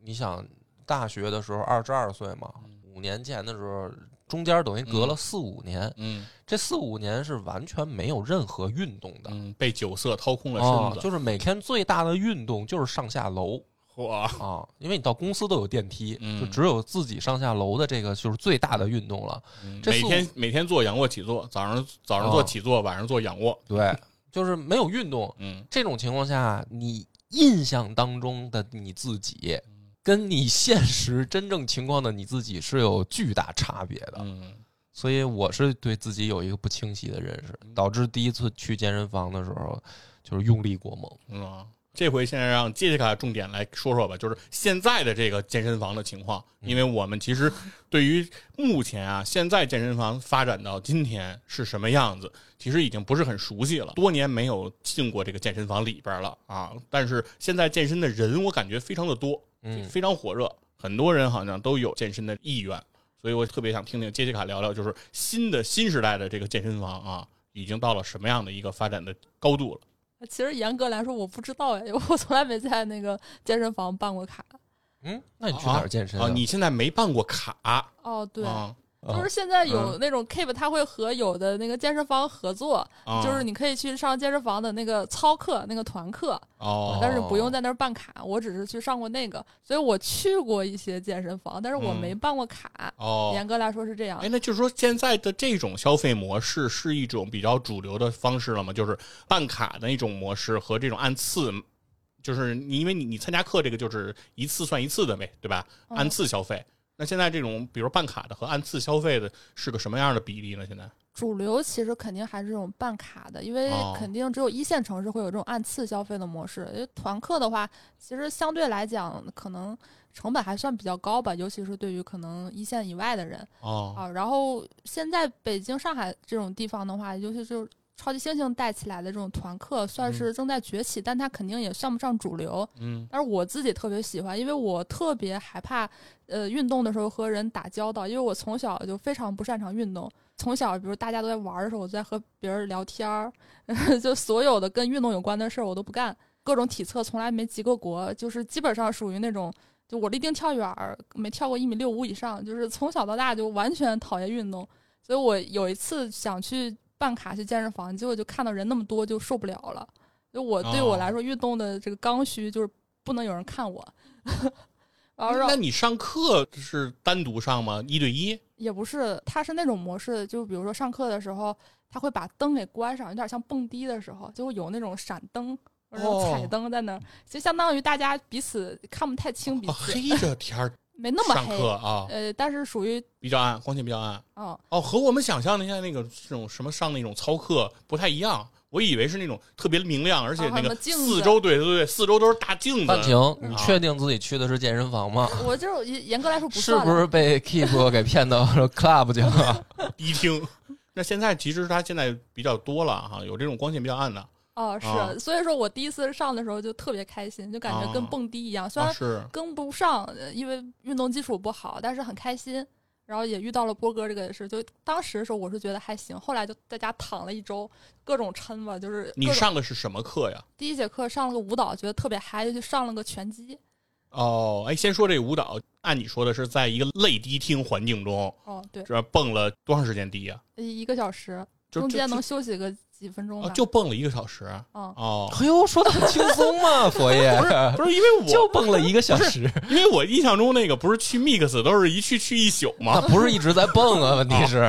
你想大学的时候二十二岁嘛，五年前的时候，中间等于隔了四五年，嗯，这四五年是完全没有任何运动的，嗯，被酒色掏空了身子，就是每天最大的运动就是上下楼。哇啊！因为你到公司都有电梯，就只有自己上下楼的这个就是最大的运动了。每天每天做仰卧起坐，早上早上做起坐，晚上做仰卧。对，就是没有运动。嗯，这种情况下，你印象当中的你自己，跟你现实真正情况的你自己是有巨大差别的。嗯，所以我是对自己有一个不清晰的认识，导致第一次去健身房的时候就是用力过猛。嗯。这回现在让杰西卡重点来说说吧，就是现在的这个健身房的情况，因为我们其实对于目前啊，现在健身房发展到今天是什么样子，其实已经不是很熟悉了。多年没有进过这个健身房里边了啊，但是现在健身的人我感觉非常的多，嗯，非常火热，很多人好像都有健身的意愿，所以我特别想听听杰西卡聊聊，就是新的新时代的这个健身房啊，已经到了什么样的一个发展的高度了。其实严格来说，我不知道哎，我从来没在那个健身房办过卡。嗯，那你去哪儿健身啊？你现在没办过卡？哦，对，就是现在有那种 Keep，他会和有的那个健身房合作，就是你可以去上健身房的那个操课、那个团课，哦，但是不用在那儿办卡。我只是去上过那个，所以我去过一些健身房，但是我没办过卡。哦，严格来说是这样。哎，那就是说现在的这种消费模式是一种比较主流的方式了吗？就是办卡的一种模式和这种按次，就是你因为你你参加课这个就是一次算一次的呗，对吧？按次消费。那现在这种，比如办卡的和按次消费的，是个什么样的比例呢？现在主流其实肯定还是这种办卡的，因为肯定只有一线城市会有这种按次消费的模式。因为团客的话，其实相对来讲，可能成本还算比较高吧，尤其是对于可能一线以外的人。哦啊，然后现在北京、上海这种地方的话，尤其是。超级猩猩带起来的这种团课算是正在崛起，但它肯定也算不上主流。嗯，但是我自己特别喜欢，因为我特别害怕，呃，运动的时候和人打交道，因为我从小就非常不擅长运动。从小，比如大家都在玩的时候，我在和别人聊天儿，就所有的跟运动有关的事儿我都不干，各种体测从来没及过国，就是基本上属于那种，就我立定跳远儿没跳过一米六五以上，就是从小到大就完全讨厌运动。所以我有一次想去。办卡去健身房，结果就看到人那么多，就受不了了。就我对我来说，运动的这个刚需就是不能有人看我。那你上课是单独上吗？一对一？也不是，他是那种模式，就比如说上课的时候，他会把灯给关上，有点像蹦迪的时候，就会有那种闪灯或者彩灯在那儿，就相当于大家彼此看不太清彼此。黑着天儿。没那么黑啊，呃，但是属于比较暗，光线比较暗。哦哦，和我们想象的现在那个这种什么上那种操课不太一样。我以为是那种特别明亮，而且那个四周，对对对，四周都是大镜子。范婷，你确定自己去的是健身房吗？我就严严格来说不是。是不是被 Keep 给骗到 Club 去了？迪厅。那现在其实它现在比较多了哈，有这种光线比较暗的。哦，是，所以说我第一次上的时候就特别开心，就感觉跟蹦迪一样。虽然跟不上，因为运动基础不好，但是很开心。然后也遇到了波哥这个也是，就当时的时候我是觉得还行，后来就在家躺了一周，各种抻吧，就是你上的是什么课呀？第一节课上了个舞蹈，觉得特别嗨，就去上了个拳击。哦，哎，先说这个舞蹈，按你说的是在一个类迪厅环境中，哦，对，这蹦了多长时间迪呀？一个小时，中间能休息个。几分钟就蹦了一个小时哦哦，哎呦，说的很轻松嘛，佛爷不是不是因为我 就蹦了一个小时，因为我印象中那个不是去 mix 都是一去去一宿吗？不是一直在蹦啊，问题是。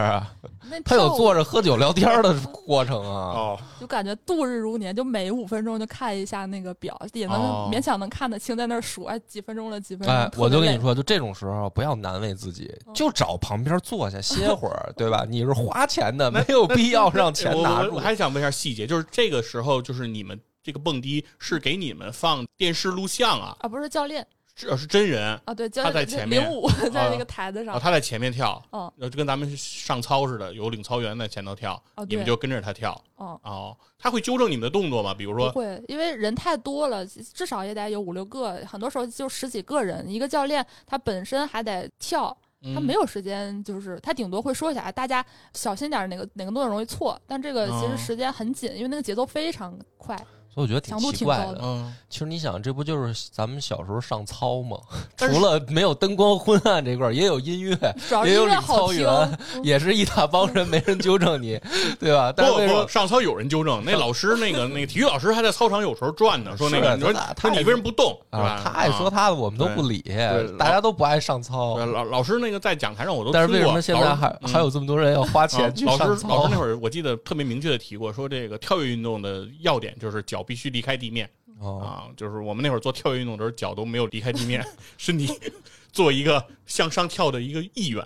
他有坐着喝酒聊天的 过程啊，就感觉度日如年，就每五分钟就看一下那个表，也能勉强能看得清，在那儿数，哎，几分钟了，几分钟。哎，我就跟你说，就这种时候不要难为自己，就找旁边坐下歇会儿，对吧？你是花钱的，没有必要让钱拿住。我还想问一下细节，就是这个时候，就是你们这个蹦迪是给你们放电视录像啊？啊，不是教练。是是真人啊，对，他在前面，领舞在那 个台子上，他在前面跳，哦，就跟咱们上操似的，有领操员在前头跳，你们就跟着他跳，哦哦，他会纠正你们的动作吗？比如说，会，因为人太多了，至少也得有五六个，很多时候就十几个人，一个教练他本身还得跳，他没有时间，就是他顶多会说一下，大家小心点，哪个哪个动作容易错，但这个其实时间很紧，因为那个节奏非常快。所以我觉得挺奇怪的。嗯，其实你想，这不就是咱们小时候上操吗？除了没有灯光昏暗这块，也有音乐，也有领操员，也是一大帮人，没人纠正你，对吧？不不，上操有人纠正，那老师那个那个体育老师还在操场有时候转呢，说那个你说他你为什么不动？啊，他爱说他的，我们都不理，大家都不爱上操。老老师那个在讲台上我都，但是为什么现在还还有这么多人要花钱去上操？老师老师那会儿我记得特别明确的提过，说这个跳跃运动的要点就是脚必须离开地面。啊，就是我们那会儿做跳跃运动的时候，脚都没有离开地面，身体 做一个向上跳的一个意愿。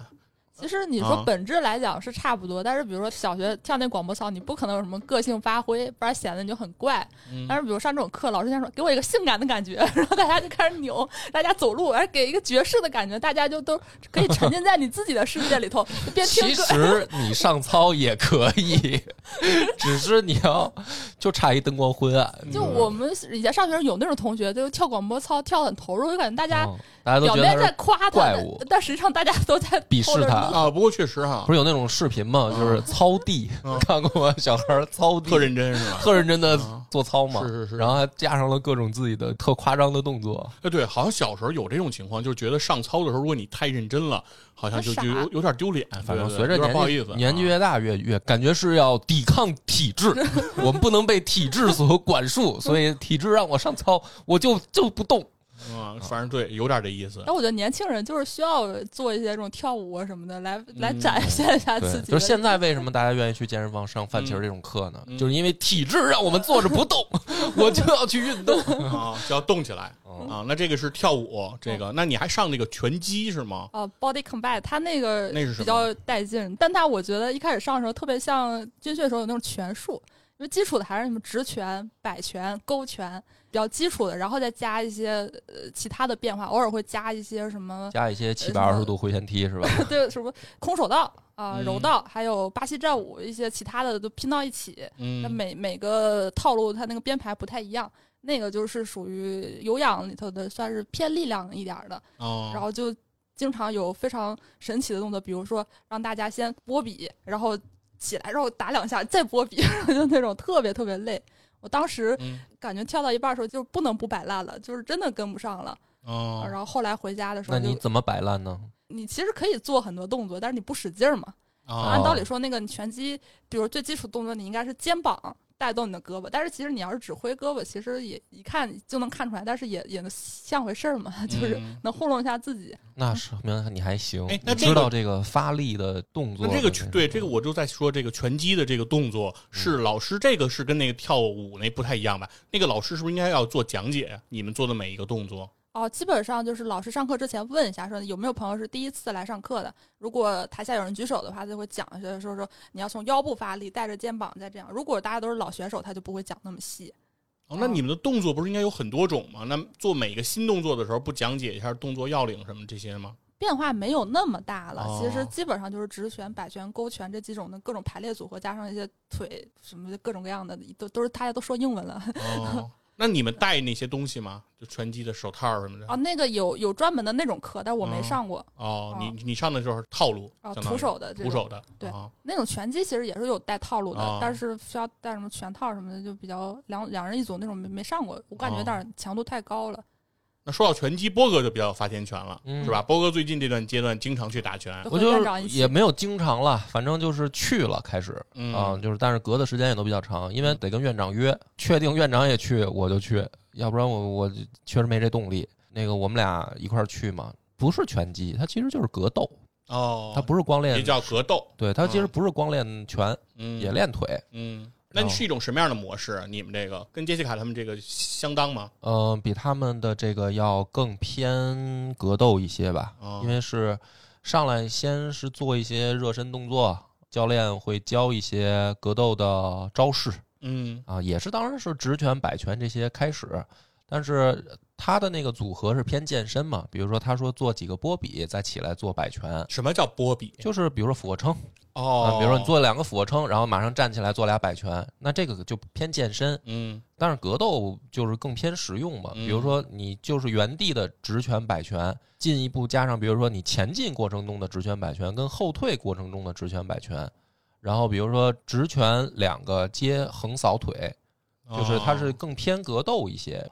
其实你说本质来讲是差不多，但是比如说小学跳那广播操，你不可能有什么个性发挥，不然显得你就很怪。但是比如上这种课，老师先说给我一个性感的感觉，然后大家就开始扭，大家走路，哎，给一个爵士的感觉，大家就都可以沉浸在你自己的世界里头，边听歌。其实你上操也可以，只是你要就差一灯光昏暗。就我们以前上学有那种同学，就跳广播操跳很投入，就感觉大家。大家都表面在夸他，但实际上大家都在鄙视他啊。不过确实哈，不是有那种视频吗？就是操地，看过吗？小孩操地，特认真是吧？特认真的做操嘛，是是是，然后还加上了各种自己的特夸张的动作。哎，对，好像小时候有这种情况，就是觉得上操的时候，如果你太认真了，好像就就有有点丢脸。反正随着年纪年纪越大越越感觉是要抵抗体制，我们不能被体制所管束，所以体制让我上操，我就就不动。嗯，反正对，有点这意思。那我觉得年轻人就是需要做一些这种跳舞啊什么的，来来展现一下自己。就是现在为什么大家愿意去健身房上范琪这种课呢？就是因为体质让我们坐着不动，我就要去运动啊，就要动起来啊。那这个是跳舞，这个，那你还上那个拳击是吗？哦，Body Combat，他那个那是比较带劲，但他我觉得一开始上的时候特别像军训时候有那种拳术。因为基础的还是什么直拳、摆拳、勾拳比较基础的，然后再加一些呃其他的变化，偶尔会加一些什么，加一些七百二十度回旋踢是吧？对，什么空手道啊、柔道，还有巴西战舞，一些其他的都拼到一起。嗯，那每每个套路它那个编排不太一样，那个就是属于有氧里头的，算是偏力量一点的。哦，然后就经常有非常神奇的动作，比如说让大家先波比，然后。起来，然后打两下，再拨笔，就那种特别特别累。我当时感觉跳到一半的时候就不能不摆烂了，就是真的跟不上了。哦。然后后来回家的时候，那你怎么摆烂呢？你其实可以做很多动作，但是你不使劲儿嘛。按道理说，那个你拳击，比如最基础动作，你应该是肩膀。带动你的胳膊，但是其实你要是只挥胳膊，其实也一看就能看出来，但是也也能像回事儿嘛，就是能糊弄一下自己。那说明你还行，哎，那知道这个发力的动作。那这个对这个，我就在说这个拳击的这个动作是老师，这个是跟那个跳舞那不太一样吧？那个老师是不是应该要做讲解？你们做的每一个动作？哦，基本上就是老师上课之前问一下，说有没有朋友是第一次来上课的。如果台下有人举手的话，就会讲一下，说说你要从腰部发力，带着肩膀再这样。如果大家都是老选手，他就不会讲那么细。哦，那你们的动作不是应该有很多种吗？那做每个新动作的时候，不讲解一下动作要领什么这些吗？变化没有那么大了，其实基本上就是直拳、摆拳、勾拳这几种的各种排列组合，加上一些腿什么的各种各样的，都都是大家都说英文了。那你们带那些东西吗？就拳击的手套什么的？啊，那个有有专门的那种课，但我没上过。哦，你你上的就是套路啊，徒手的，徒手的。对，那种拳击其实也是有带套路的，但是需要带什么拳套什么的，就比较两两人一组那种没没上过，我感觉有点强度太高了。那说到拳击，波哥就比较发言权了，是吧？波哥最近这段阶段经常去打拳，我就也没有经常了，反正就是去了开始啊，就是但是隔的时间也都比较长，因为得跟院长约，确定院长也去我就去，要不然我我确实没这动力。那个我们俩一块儿去嘛，不是拳击，它其实就是格斗哦，它不是光练，也叫格斗，对，它其实不是光练拳，嗯也练腿，嗯。那是一种什么样的模式？你们这个跟杰西卡他们这个相当吗？嗯，比他们的这个要更偏格斗一些吧。因为是上来先是做一些热身动作，教练会教一些格斗的招式。嗯，啊，也是，当然是直拳、摆拳这些开始，但是他的那个组合是偏健身嘛。比如说，他说做几个波比，再起来做摆拳。什么叫波比？就是比如说俯卧撑。哦，比如说你做两个俯卧撑，然后马上站起来做俩摆拳，那这个就偏健身。嗯，但是格斗就是更偏实用嘛。比如说你就是原地的直拳摆拳，进一步加上比如说你前进过程中的直拳摆拳跟后退过程中的直拳摆拳，然后比如说直拳两个接横扫腿，就是它是更偏格斗一些。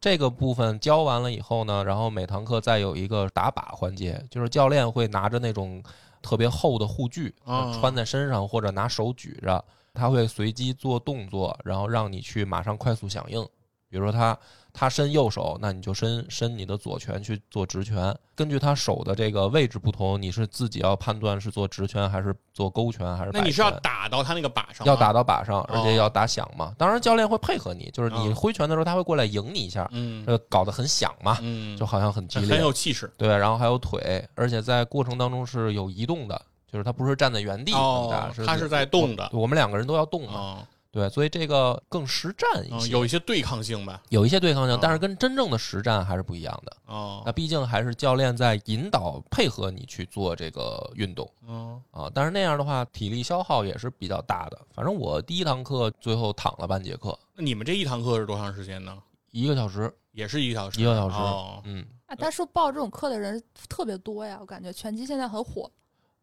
这个部分教完了以后呢，然后每堂课再有一个打靶环节，就是教练会拿着那种。特别厚的护具穿在身上，或者拿手举着，它会随机做动作，然后让你去马上快速响应。比如说他他伸右手，那你就伸伸你的左拳去做直拳。根据他手的这个位置不同，你是自己要判断是做直拳还是做勾拳还是。那你是要打到他那个靶上？要打到靶上，而且要打响嘛。当然教练会配合你，就是你挥拳的时候他会过来迎你一下，嗯，搞得很响嘛，嗯，就好像很激烈，很有气势。对，然后还有腿，而且在过程当中是有移动的，就是他不是站在原地打，他是在动的。我们两个人都要动嘛。对，所以这个更实战一些，有一些对抗性吧，有一些对抗性，但是跟真正的实战还是不一样的。哦，那毕竟还是教练在引导配合你去做这个运动。嗯啊，但是那样的话，体力消耗也是比较大的。反正我第一堂课最后躺了半节课。那你们这一堂课是多长时间呢？一个小时，也是一个小时，一个小时。哦，嗯。啊，但是报这种课的人特别多呀，我感觉拳击现在很火。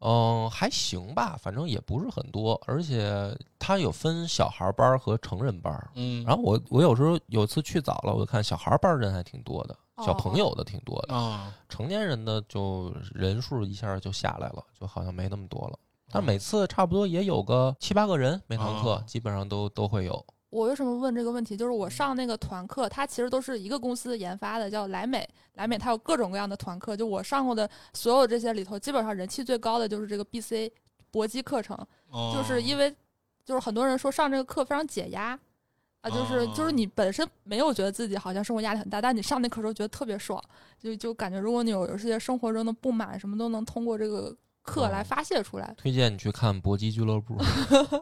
嗯，还行吧，反正也不是很多，而且它有分小孩班和成人班。嗯，然后我我有时候有次去早了，我就看小孩班人还挺多的，小朋友的挺多的啊，成年人的就人数一下就下来了，就好像没那么多了。但每次差不多也有个七八个人，每堂课基本上都都会有。我为什么问这个问题？就是我上那个团课，它其实都是一个公司研发的，叫莱美。莱美它有各种各样的团课，就我上过的所有这些里头，基本上人气最高的就是这个 BC 搏击课程，就是因为就是很多人说上这个课非常解压啊，就是就是你本身没有觉得自己好像生活压力很大，但你上那课时候觉得特别爽，就就感觉如果你有有些生活中的不满什么都能通过这个。课来发泄出来，推荐你去看搏击俱乐部。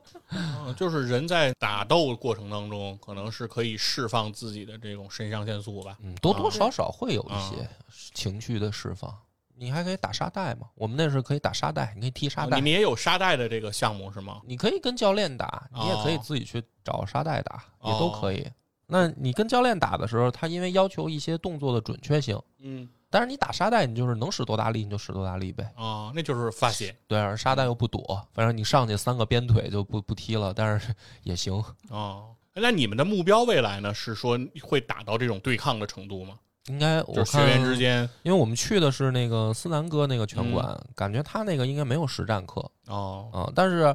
就是人在打斗过程当中，可能是可以释放自己的这种肾上腺素吧。嗯，多多少少会有一些情绪的释放。你还可以打沙袋嘛？我们那是可以打沙袋，你可以踢沙袋。你们也有沙袋的这个项目是吗？你可以跟教练打，你也可以自己去找沙袋打，也都可以。那你跟教练打的时候，他因为要求一些动作的准确性，嗯。但是你打沙袋，你就是能使多大力你就使多大力呗。啊，那就是发泄。对，沙袋又不躲，反正你上去三个鞭腿就不不踢了，但是也行。哦，那你们的目标未来呢？是说会打到这种对抗的程度吗？应该，就学员之间，因为我们去的是那个思南哥那个拳馆，感觉他那个应该没有实战课。哦，啊，但是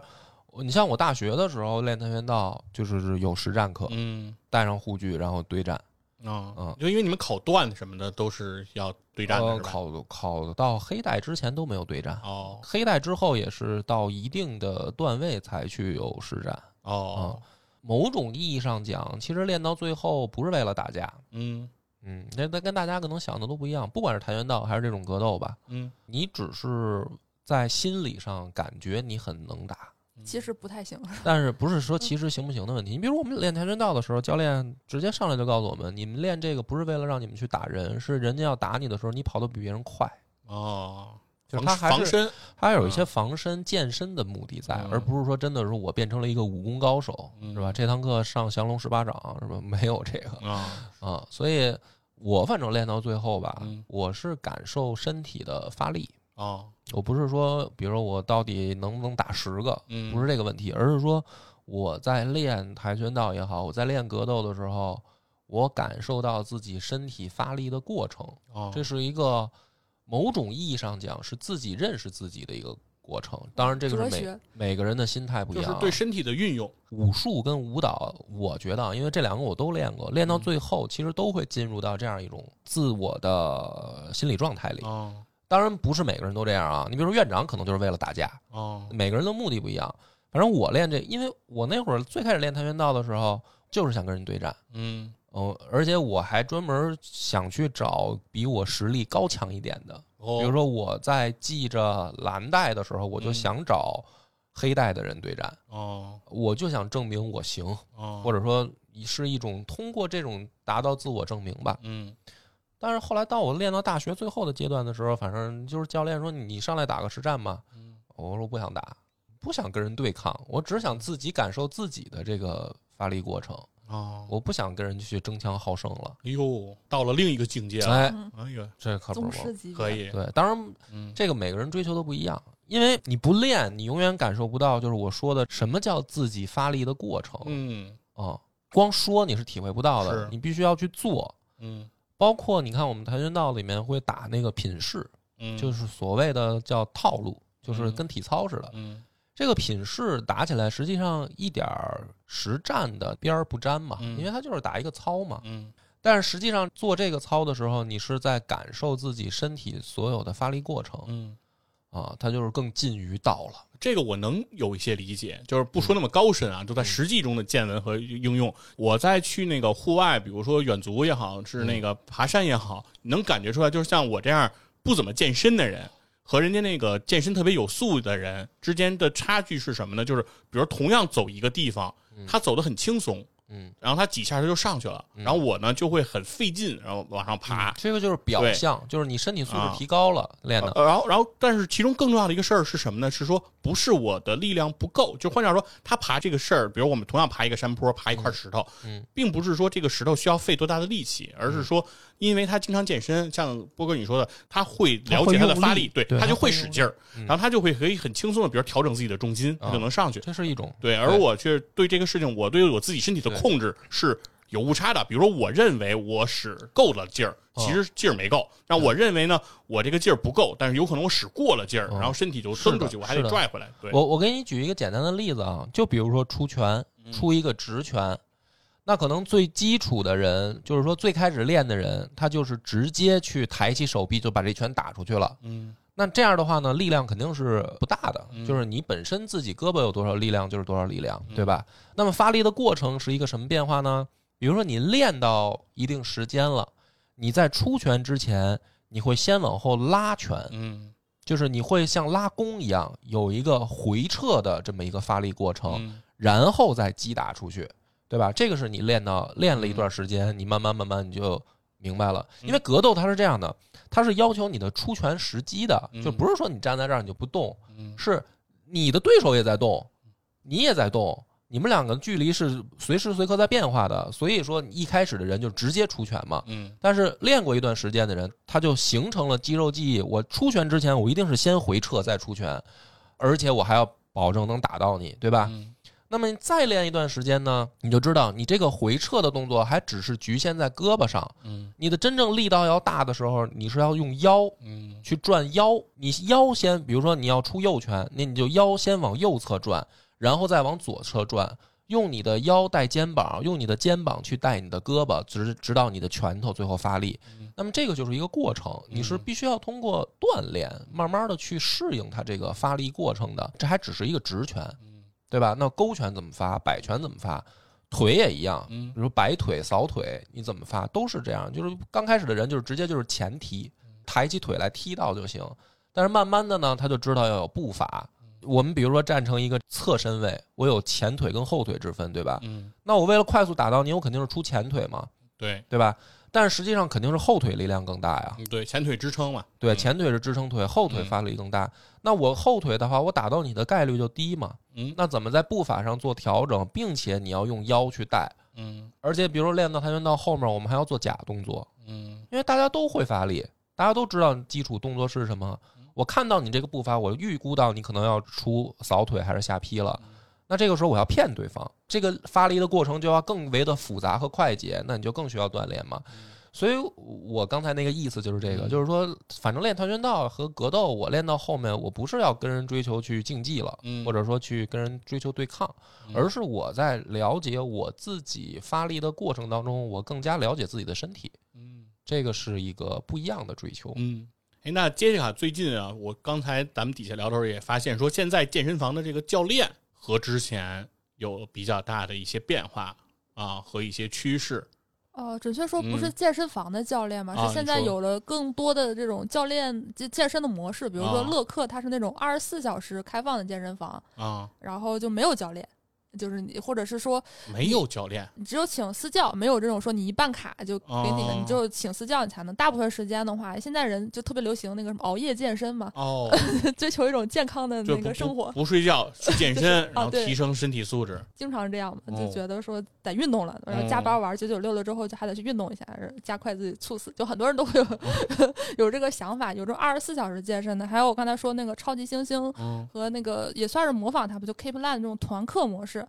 你像我大学的时候练跆拳道，就是有实战课，嗯，带上护具然后对战。啊，嗯，就因为你们考段什么的都是要对战的，考考到黑带之前都没有对战。哦，黑带之后也是到一定的段位才去有实战。哦。某种意义上讲，其实练到最后不是为了打架，嗯。嗯，那那跟大家可能想的都不一样。不管是跆拳道还是这种格斗吧，嗯，你只是在心理上感觉你很能打。其实不太行，但是不是说其实行不行的问题？你比如我们练跆拳道的时候，教练直接上来就告诉我们：你们练这个不是为了让你们去打人，是人家要打你的时候，你跑得比别人快。哦，就是他防身，还有一些防身健身的目的在，而不是说真的是我变成了一个武功高手，是吧？这堂课上降龙十八掌是吧？没有这个啊啊，所以我反正练到最后吧，我是感受身体的发力啊。我不是说，比如说我到底能不能打十个，嗯，不是这个问题，而是说我在练跆拳道也好，我在练格斗的时候，我感受到自己身体发力的过程，这是一个某种意义上讲是自己认识自己的一个过程。当然，这个是每每个人的心态不一样，就是对身体的运用。武术跟舞蹈，我觉得，因为这两个我都练过，练到最后其实都会进入到这样一种自我的心理状态里。当然不是每个人都这样啊，你比如说院长可能就是为了打架哦，每个人的目的不一样。反正我练这，因为我那会儿最开始练跆拳道的时候，就是想跟人对战，嗯哦，而且我还专门想去找比我实力高强一点的，比如说我在系着蓝带的时候，我就想找黑带的人对战哦，我就想证明我行，或者说是一种通过这种达到自我证明吧，嗯。但是后来到我练到大学最后的阶段的时候，反正就是教练说你上来打个实战嘛，我说不想打，不想跟人对抗，我只想自己感受自己的这个发力过程啊，我不想跟人去争强好胜了。哎呦，到了另一个境界了，哎，哎呀，这可不可以。对，当然，这个每个人追求都不一样，因为你不练，你永远感受不到，就是我说的什么叫自己发力的过程。嗯，啊，光说你是体会不到的，你必须要去做。嗯。包括你看，我们跆拳道里面会打那个品势，嗯，就是所谓的叫套路，就是跟体操似的。嗯，这个品势打起来，实际上一点实战的边儿不沾嘛，因为它就是打一个操嘛。嗯，但是实际上做这个操的时候，你是在感受自己身体所有的发力过程。嗯，啊，它就是更近于道了。这个我能有一些理解，就是不说那么高深啊，就在实际中的见闻和应用。我在去那个户外，比如说远足也好，是那个爬山也好，能感觉出来，就是像我这样不怎么健身的人和人家那个健身特别有素的人之间的差距是什么呢？就是比如同样走一个地方，他走的很轻松，嗯，然后他几下他就上去了，然后我呢就会很费劲，然后往上爬。这个就是表象，就是你身体素质提高了，练的。然后，然后，但是其中更重要的一个事儿是什么呢？是说不是我的力量不够，就换句话说，他爬这个事儿，比如我们同样爬一个山坡，爬一块石头，嗯，并不是说这个石头需要费多大的力气，而是说，因为他经常健身，像波哥你说的，他会了解他的发力，对他就会使劲儿，然后他就会可以很轻松的，比如调整自己的重心，他就能上去。这是一种对，而我却对这个事情，我对我自己身体的控制是。有误差的，比如说，我认为我使够了劲儿，其实劲儿没够。那我认为呢，我这个劲儿不够，但是有可能我使过了劲儿，然后身体就蹬出去，我还得拽回来。对，我我给你举一个简单的例子啊，就比如说出拳，出一个直拳，那可能最基础的人，就是说最开始练的人，他就是直接去抬起手臂就把这拳打出去了。嗯，那这样的话呢，力量肯定是不大的，就是你本身自己胳膊有多少力量就是多少力量，对吧？那么发力的过程是一个什么变化呢？比如说你练到一定时间了，你在出拳之前，你会先往后拉拳，嗯，就是你会像拉弓一样有一个回撤的这么一个发力过程，然后再击打出去，对吧？这个是你练到练了一段时间，你慢慢慢慢你就明白了。因为格斗它是这样的，它是要求你的出拳时机的，就不是说你站在这儿你就不动，是你的对手也在动，你也在动。你们两个距离是随时随刻在变化的，所以说一开始的人就直接出拳嘛。嗯，但是练过一段时间的人，他就形成了肌肉记忆。我出拳之前，我一定是先回撤再出拳，而且我还要保证能打到你，对吧？那么你再练一段时间呢，你就知道你这个回撤的动作还只是局限在胳膊上。嗯，你的真正力道要大的时候，你是要用腰，嗯，去转腰。你腰先，比如说你要出右拳，那你就腰先往右侧转。然后再往左侧转，用你的腰带肩膀，用你的肩膀去带你的胳膊，直直到你的拳头最后发力。那么这个就是一个过程，你是必须要通过锻炼，慢慢的去适应它这个发力过程的。这还只是一个直拳，对吧？那勾拳怎么发？摆拳怎么发？腿也一样，比如摆腿、扫腿，你怎么发都是这样。就是刚开始的人就是直接就是前踢，抬起腿来踢到就行。但是慢慢的呢，他就知道要有步伐。我们比如说站成一个侧身位，我有前腿跟后腿之分，对吧？嗯，那我为了快速打到你，我肯定是出前腿嘛，对对吧？但是实际上肯定是后腿力量更大呀。对，前腿支撑嘛。对，前腿是支撑腿，后腿发力更大。那我后腿的话，我打到你的概率就低嘛。嗯，那怎么在步法上做调整，并且你要用腰去带？嗯，而且比如说练到跆拳道后面，我们还要做假动作。嗯，因为大家都会发力，大家都知道基础动作是什么。我看到你这个步伐，我预估到你可能要出扫腿还是下劈了，那这个时候我要骗对方，这个发力的过程就要更为的复杂和快捷，那你就更需要锻炼嘛。所以我刚才那个意思就是这个，就是说，反正练跆拳道和格斗，我练到后面，我不是要跟人追求去竞技了，或者说去跟人追求对抗，而是我在了解我自己发力的过程当中，我更加了解自己的身体，嗯，这个是一个不一样的追求，嗯。哎，那杰西卡最近啊，我刚才咱们底下聊的时候也发现，说现在健身房的这个教练和之前有比较大的一些变化啊，和一些趋势。哦，准确说不是健身房的教练嘛，是现在有了更多的这种教练健健身的模式，比如说乐客，它是那种二十四小时开放的健身房啊，然后就没有教练。就是你，或者是说没有教练，你只有请私教，没有这种说你一办卡就给你的，你就请私教你才能。大部分时间的话，现在人就特别流行那个什么熬夜健身嘛，哦，追求一种健康的那个生活，不睡觉去健身，然后提升身体素质，经常这样嘛，就觉得说得运动了，然后加班玩九九六了之后，就还得去运动一下，加快自己猝死，就很多人都会有 有这个想法，有这种二十四小时健身的，还有我刚才说那个超级猩猩和那个也算是模仿他不就 Keep Line 这种团课模式。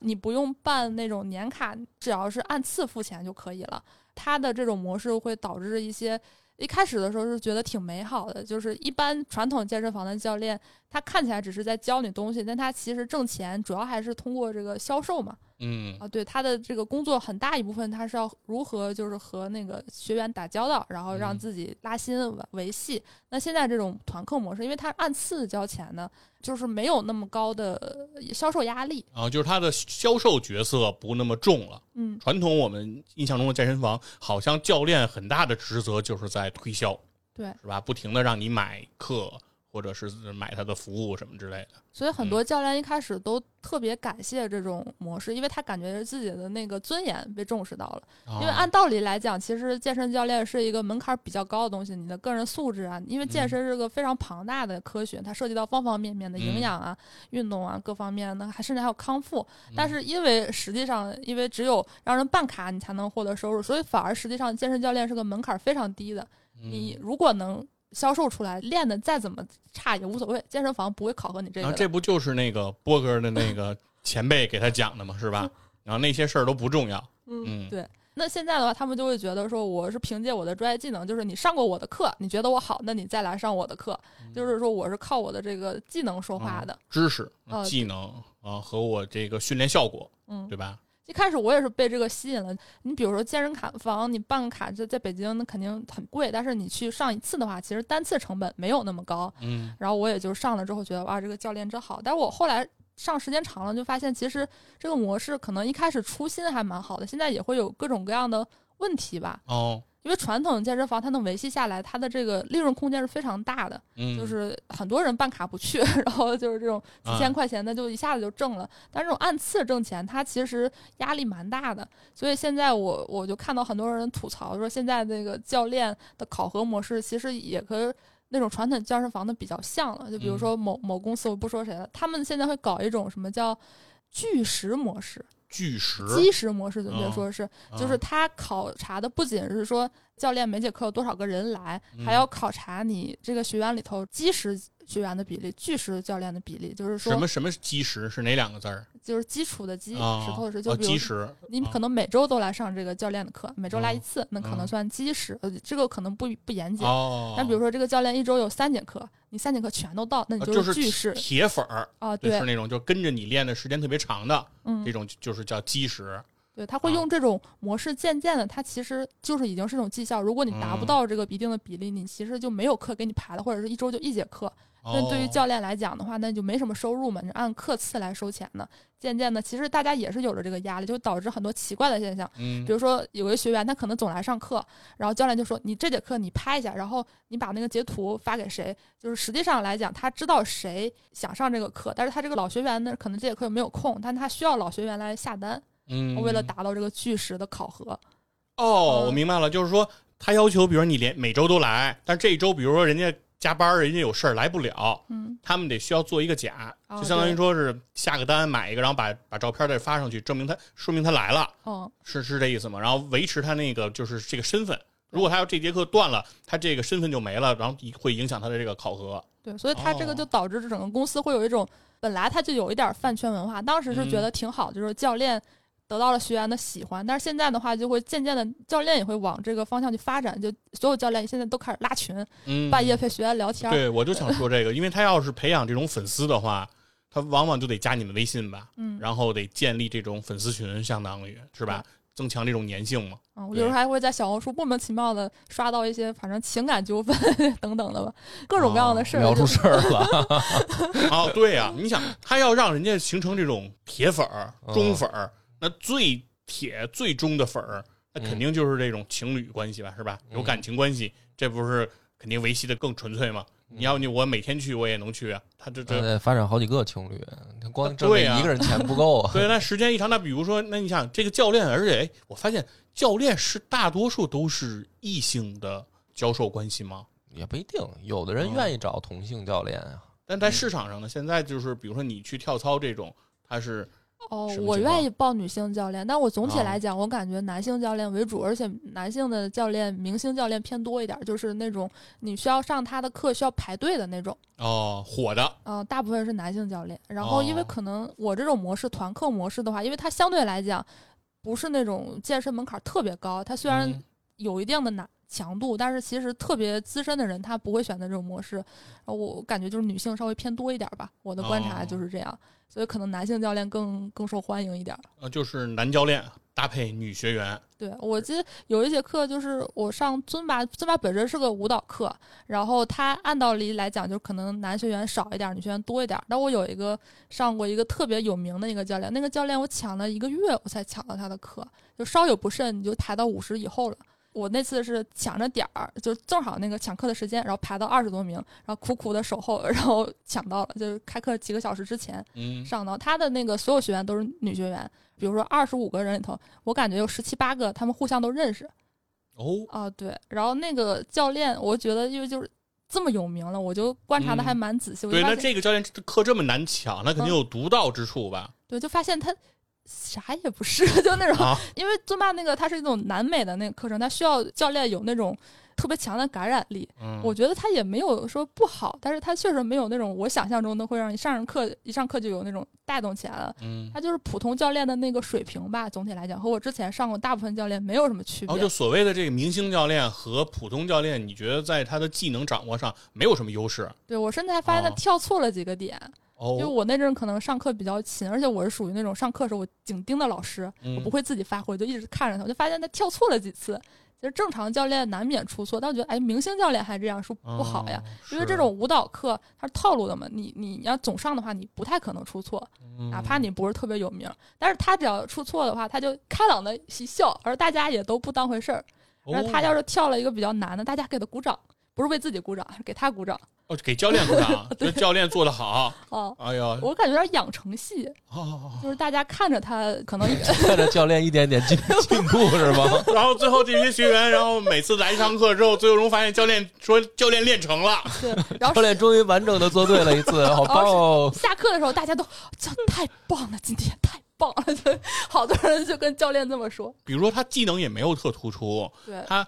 你不用办那种年卡，只要是按次付钱就可以了。它的这种模式会导致一些，一开始的时候是觉得挺美好的，就是一般传统健身房的教练，他看起来只是在教你东西，但他其实挣钱主要还是通过这个销售嘛。嗯啊，对他的这个工作很大一部分，他是要如何就是和那个学员打交道，然后让自己拉新维维系。那现在这种团课模式，因为他按次交钱呢，就是没有那么高的销售压力啊，就是他的销售角色不那么重了。嗯，传统我们印象中的健身房，好像教练很大的职责就是在推销，对，是吧？不停的让你买课。或者是买他的服务什么之类的。所以很多教练一开始都特别感谢这种模式，因为他感觉自己的那个尊严被重视到了。因为按道理来讲，其实健身教练是一个门槛比较高的东西，你的个人素质啊，因为健身是个非常庞大的科学，它涉及到方方面面的营养啊、运动啊各方面的，还甚至还有康复。但是因为实际上，因为只有让人办卡，你才能获得收入，所以反而实际上健身教练是个门槛非常低的。你如果能。销售出来，练的再怎么差也无所谓，健身房不会考核你这个。这不就是那个波哥的那个 前辈给他讲的吗？是吧？然后那些事儿都不重要。嗯，对。那现在的话，他们就会觉得说，我是凭借我的专业技能，就是你上过我的课，你觉得我好，那你再来上我的课。就是说，我是靠我的这个技能说话的，知识、技能啊，和我这个训练效果，嗯，对吧？一开始我也是被这个吸引了。你比如说健身卡房，你办个卡在在北京，那肯定很贵。但是你去上一次的话，其实单次成本没有那么高。嗯。然后我也就上了之后觉得哇，这个教练真好。但是我后来上时间长了，就发现其实这个模式可能一开始初心还蛮好的，现在也会有各种各样的问题吧。哦。因为传统健身房它能维系下来，它的这个利润空间是非常大的。嗯，就是很多人办卡不去，然后就是这种几千块钱的就一下子就挣了。但这种按次挣钱，它其实压力蛮大的。所以现在我我就看到很多人吐槽说，现在这个教练的考核模式其实也和那种传统健身房的比较像了。就比如说某某公司，我不说谁了，他们现在会搞一种什么叫巨石模式。计时计时模式准确说是，就是他考察的不仅是说教练每节课有多少个人来，还要考察你这个学员里头基石学员的比例，巨石教练的比例，就是说什么什么基石是哪两个字儿？就是基础的基，石头的石，就比如你可能每周都来上这个教练的课，每周来一次，那可能算基石。呃，这个可能不不严谨。那比如说这个教练一周有三节课，你三节课全都到，那你就是巨石铁粉儿啊，对，是那种就跟着你练的时间特别长的，嗯，这种就是叫基石。对，他会用这种模式，渐渐的，他其实就是已经是一种绩效。如果你达不到这个一定的比例，你其实就没有课给你排了，或者是一周就一节课。那对于教练来讲的话，那就没什么收入嘛，你按课次来收钱的。渐渐的，其实大家也是有着这个压力，就导致很多奇怪的现象。嗯，比如说有个学员，他可能总来上课，然后教练就说：“你这节课你拍一下，然后你把那个截图发给谁？”就是实际上来讲，他知道谁想上这个课，但是他这个老学员呢，可能这节课又没有空，但他需要老学员来下单。嗯，为了达到这个巨石的考核。哦，我明白了，就是说他要求，比如你连每周都来，但这一周，比如说人家。加班人家有事儿来不了，嗯，他们得需要做一个假，就相当于说是下个单买一个，然后把把照片再发上去，证明他说明他来了，哦，是是这意思吗？然后维持他那个就是这个身份，如果他要这节课断了，他这个身份就没了，然后会影响他的这个考核。对，所以他这个就导致整个公司会有一种本来他就有一点饭圈文化，当时是觉得挺好，就是教练。得到了学员的喜欢，但是现在的话，就会渐渐的，教练也会往这个方向去发展。就所有教练现在都开始拉群，半夜陪学员聊天。对，我就 想说这个，因为他要是培养这种粉丝的话，他往往就得加你们微信吧，嗯，然后得建立这种粉丝群，相当于是吧，增强这种粘性嘛。嗯，我有时候还会在小红书莫名其妙的刷到一些，反正情感纠纷 等等的吧，各种各样的事儿，聊出事儿了。哦，对呀，你想，他要让人家形成这种铁粉儿、忠粉儿。那最铁最忠的粉儿，那肯定就是这种情侣关系吧，是吧？有感情关系，这不是肯定维系的更纯粹吗？你要你我每天去我也能去啊，他这这发展好几个情侣，他光挣一个人钱不够啊。对，那时间一长，那比如说，那你想这个教练，而且哎，我发现教练是大多数都是异性的教授关系吗？也不一定，有的人愿意找同性教练啊。但在市场上呢，现在就是比如说你去跳操这种，他是。哦，我愿意报女性教练，但我总体来讲，我感觉男性教练为主，而且男性的教练、明星教练偏多一点，就是那种你需要上他的课需要排队的那种。哦，火的。嗯，大部分是男性教练。然后，因为可能我这种模式团课模式的话，因为它相对来讲不是那种健身门槛特别高，它虽然有一定的难强度，但是其实特别资深的人他不会选择这种模式。我感觉就是女性稍微偏多一点吧，我的观察就是这样。所以可能男性教练更更受欢迎一点儿。呃，就是男教练搭配女学员。对，我记得有一节课就是我上尊巴，尊巴本身是个舞蹈课，然后他按道理来讲就可能男学员少一点，女学员多一点。但我有一个上过一个特别有名的一个教练，那个教练我抢了一个月我才抢到他的课，就稍有不慎你就抬到五十以后了。我那次是抢着点儿，就正好那个抢课的时间，然后排到二十多名，然后苦苦的守候，然后抢到了，就是开课几个小时之前上到。他的那个所有学员都是女学员，比如说二十五个人里头，我感觉有十七八个他们互相都认识。哦啊，对，然后那个教练，我觉得因为就是这么有名了，我就观察的还蛮仔细。对，那这个教练课这么难抢，那肯定有独到之处吧？对，就发现他。啥也不是，就那种，因为尊巴那个它是一种南美的那个课程，它需要教练有那种特别强的感染力。我觉得他也没有说不好，但是他确实没有那种我想象中的会让你上上课一上课就有那种带动起来了。嗯，他就是普通教练的那个水平吧，总体来讲和我之前上过大部分教练没有什么区别。哦，就所谓的这个明星教练和普通教练，你觉得在他的技能掌握上没有什么优势？对我甚至还发现他跳错了几个点。因为我那阵可能上课比较勤，而且我是属于那种上课时候我紧盯着老师，我不会自己发挥，就一直看着他，我就发现他跳错了几次。其实正常教练难免出错，但我觉得哎，明星教练还这样说不好呀，因为这种舞蹈课它是套路的嘛，你你要总上的话，你不太可能出错，哪怕你不是特别有名。但是他只要出错的话，他就开朗的一笑，而大家也都不当回事儿。然后他要是跳了一个比较难的，大家给他鼓掌，不是为自己鼓掌，是给他鼓掌。哦，给教练鼓掌，对教练做的好。哦，哎呀，我感觉有点养成系，就是大家看着他，可能 看着教练一点点进 进步是吗？然后最后这些学员，然后每次来上课之后，最终发现教练说教练练成了，对，然后教练终于完整的做对了一次，好棒哦！下课的时候大家都教太棒了，今天太棒了，就好多人就跟教练这么说。比如说他技能也没有特突出，对他。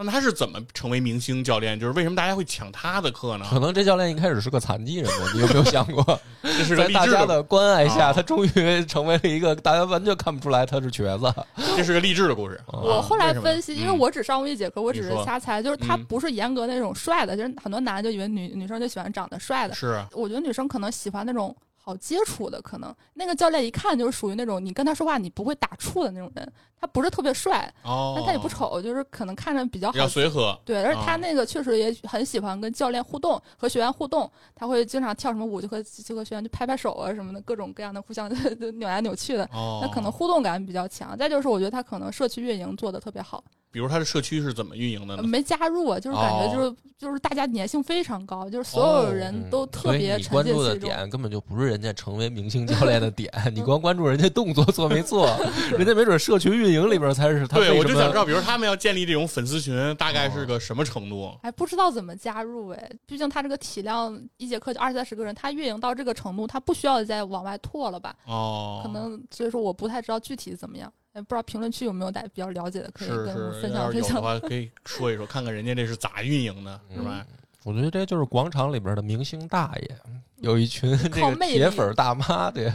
那他是怎么成为明星教练？就是为什么大家会抢他的课呢？可能这教练一开始是个残疾人呢，你有没有想过？这是在大家的关爱下，他终于成为了一个大家完全看不出来他是瘸子。这是个励志的故事。我后来分析，因为我只上过一节课，我只是瞎猜，就是他不是严格那种帅的，就是很多男的就以为女女生就喜欢长得帅的。是，我觉得女生可能喜欢那种。好接触的可能，那个教练一看就是属于那种你跟他说话你不会打怵的那种人。他不是特别帅，但他也不丑，就是可能看着比较比较随和。对，而且他那个确实也很喜欢跟教练互动，和学员互动。他会经常跳什么舞，就和就和学员就拍拍手啊什么的，各种各样的互相 扭来扭去的。那可能互动感比较强。再就是我觉得他可能社区运营做的特别好。比如他的社区是怎么运营的呢？没加入啊，就是感觉就是就是大家粘性非常高，就是所有人都特别沉。关注的点根本就不是人家成为明星教练的点，你光关注人家动作做没做，人家没准社群运营里边才是他。对，我就想知道，比如他们要建立这种粉丝群，大概是个什么程度？哎，不知道怎么加入哎，毕竟他这个体量，一节课就二三十个人，他运营到这个程度，他不需要再往外拓了吧？哦，可能所以说我不太知道具体怎么样。不知道评论区有没有大家比较了解的，可以跟我们分享分享。的话，可以说一说，看看人家这是咋运营的，是吧？我觉得这就是广场里边的明星大爷，有一群这个铁粉大妈，对。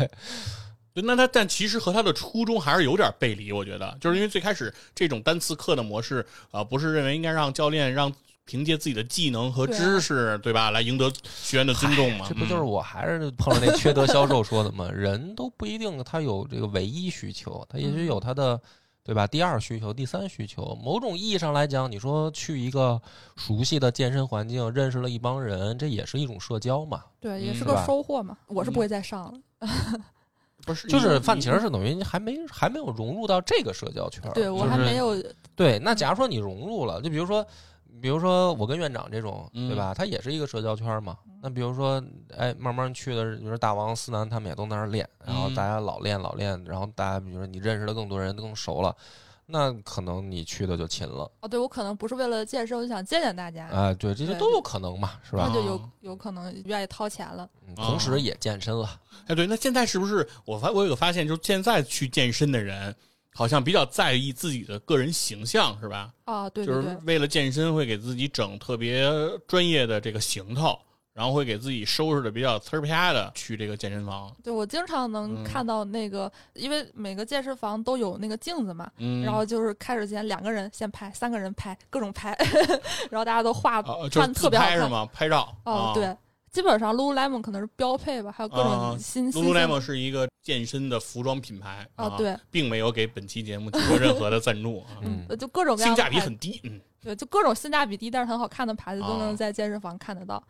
那他但其实和他的初衷还是有点背离，我觉得，就是因为最开始这种单次课的模式啊，不是认为应该让教练让。凭借自己的技能和知识，对吧，来赢得学员的尊重吗？这不就是我还是碰上那缺德销售说的吗？人都不一定他有这个唯一需求，他也许有他的，对吧？第二需求、第三需求。某种意义上来讲，你说去一个熟悉的健身环境，认识了一帮人，这也是一种社交嘛？对，也是个收获嘛。我是不会再上了。不是，就是范晴是等于还没还没有融入到这个社交圈。对我还没有。对，那假如说你融入了，就比如说。比如说我跟院长这种，对吧？他也是一个社交圈嘛。那比如说，哎，慢慢去的，比如说大王、思南他们也都在那儿练，然后大家老练老练，然后大家比如说你认识的更多人，更熟了，那可能你去的就勤了。哦，对我可能不是为了健身，我就想见见大家。哎，对，这些都有可能嘛，是吧？那就有有可能愿意掏钱了，同时也健身了。哎，对，那现在是不是我发我有个发现，就是现在去健身的人。好像比较在意自己的个人形象，是吧？啊，对，就是为了健身，会给自己整特别专业的这个行头，然后会给自己收拾的比较呲儿啪的去这个健身房。对，我经常能看到那个，因为每个健身房都有那个镜子嘛，然后就是开始前两个人先拍，三个人拍，各种拍，然后大家都化穿特别好看，是吗？拍照。哦，对。基本上，Lululemon 可能是标配吧，还有各种新。Lululemon 是一个健身的服装品牌啊，对，并没有给本期节目提供任何的赞助，嗯，就各种性价比很低，嗯，对，就各种性价比低但是很好看的牌子都能在健身房看得到，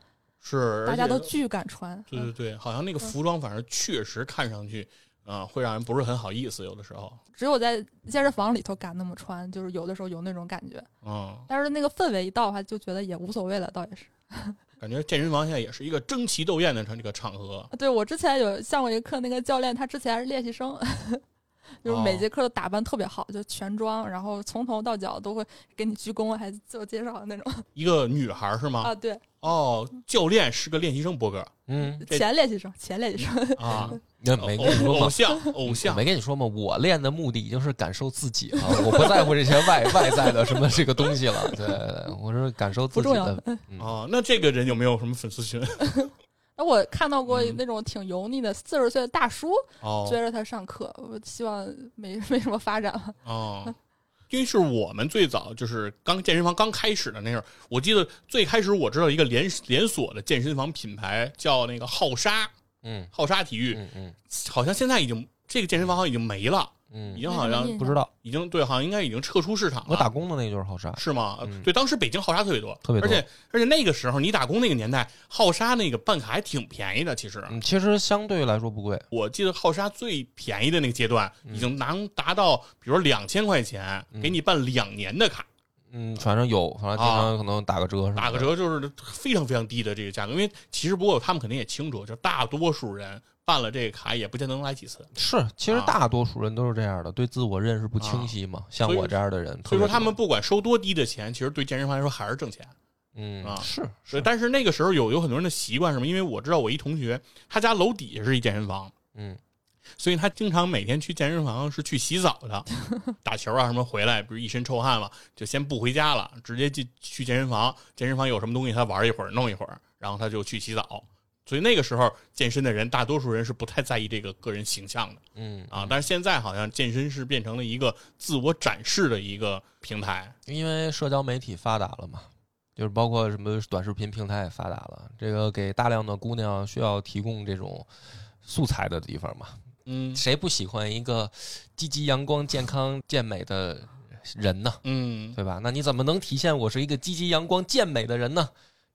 是，大家都巨敢穿，对对对，好像那个服装反正确实看上去啊，会让人不是很好意思。有的时候，只有在健身房里头敢那么穿，就是有的时候有那种感觉。嗯，但是那个氛围一到的话，就觉得也无所谓了，倒也是。感觉健身房现在也是一个争奇斗艳的这个场合。对我之前有上过一个课，那个教练他之前是练习生。就是每节课都打扮特别好，就全妆，然后从头到脚都会给你鞠躬，还自我介绍的那种。一个女孩是吗？啊，对。哦，教练是个练习生，博哥。嗯，前练习生，前练习生啊。那没跟你说偶像，偶像。没跟你说吗？我练的目的已经是感受自己了，我不在乎这些外外在的什么这个东西了。对，我是感受自己的。哦，那这个人有没有什么粉丝群？那我看到过那种挺油腻的四十岁的大叔追着他上课，我希望没没什么发展了。哦，因为是我们最早就是刚健身房刚开始的那时候，我记得最开始我知道一个连连锁的健身房品牌叫那个浩沙，嗯，浩沙体育，嗯嗯，好像现在已经这个健身房好像已经没了。嗯，已经好像不知道，已经对，好像应该已经撤出市场了。我打工的那个就是浩沙，是吗？对，当时北京浩沙特别多，特别多，而且而且那个时候你打工那个年代，浩沙那个办卡还挺便宜的，其实，其实相对来说不贵。我记得浩沙最便宜的那个阶段，已经能达到，比如两千块钱给你办两年的卡。嗯，反正有，反正经常可能打个折，打个折就是非常非常低的这个价格，因为其实不过他们肯定也清楚，就大多数人。办了这个卡也不见得能来几次。是，其实大多数人都是这样的，对自我认识不清晰嘛。像我这样的人，所以说他们不管收多低的钱，其实对健身房来说还是挣钱。嗯啊，是是。但是那个时候有有很多人的习惯什么？因为我知道我一同学，他家楼底下是一健身房，嗯，所以他经常每天去健身房是去洗澡的，打球啊什么回来，不是一身臭汗了，就先不回家了，直接进去健身房。健身房有什么东西，他玩一会儿，弄一会儿，然后他就去洗澡。所以那个时候健身的人，大多数人是不太在意这个个人形象的，嗯啊，但是现在好像健身是变成了一个自我展示的一个平台，因为社交媒体发达了嘛，就是包括什么短视频平台也发达了，这个给大量的姑娘需要提供这种素材的地方嘛，嗯，谁不喜欢一个积极阳光、健康、健美的人呢？嗯，对吧？那你怎么能体现我是一个积极阳光、健美的人呢？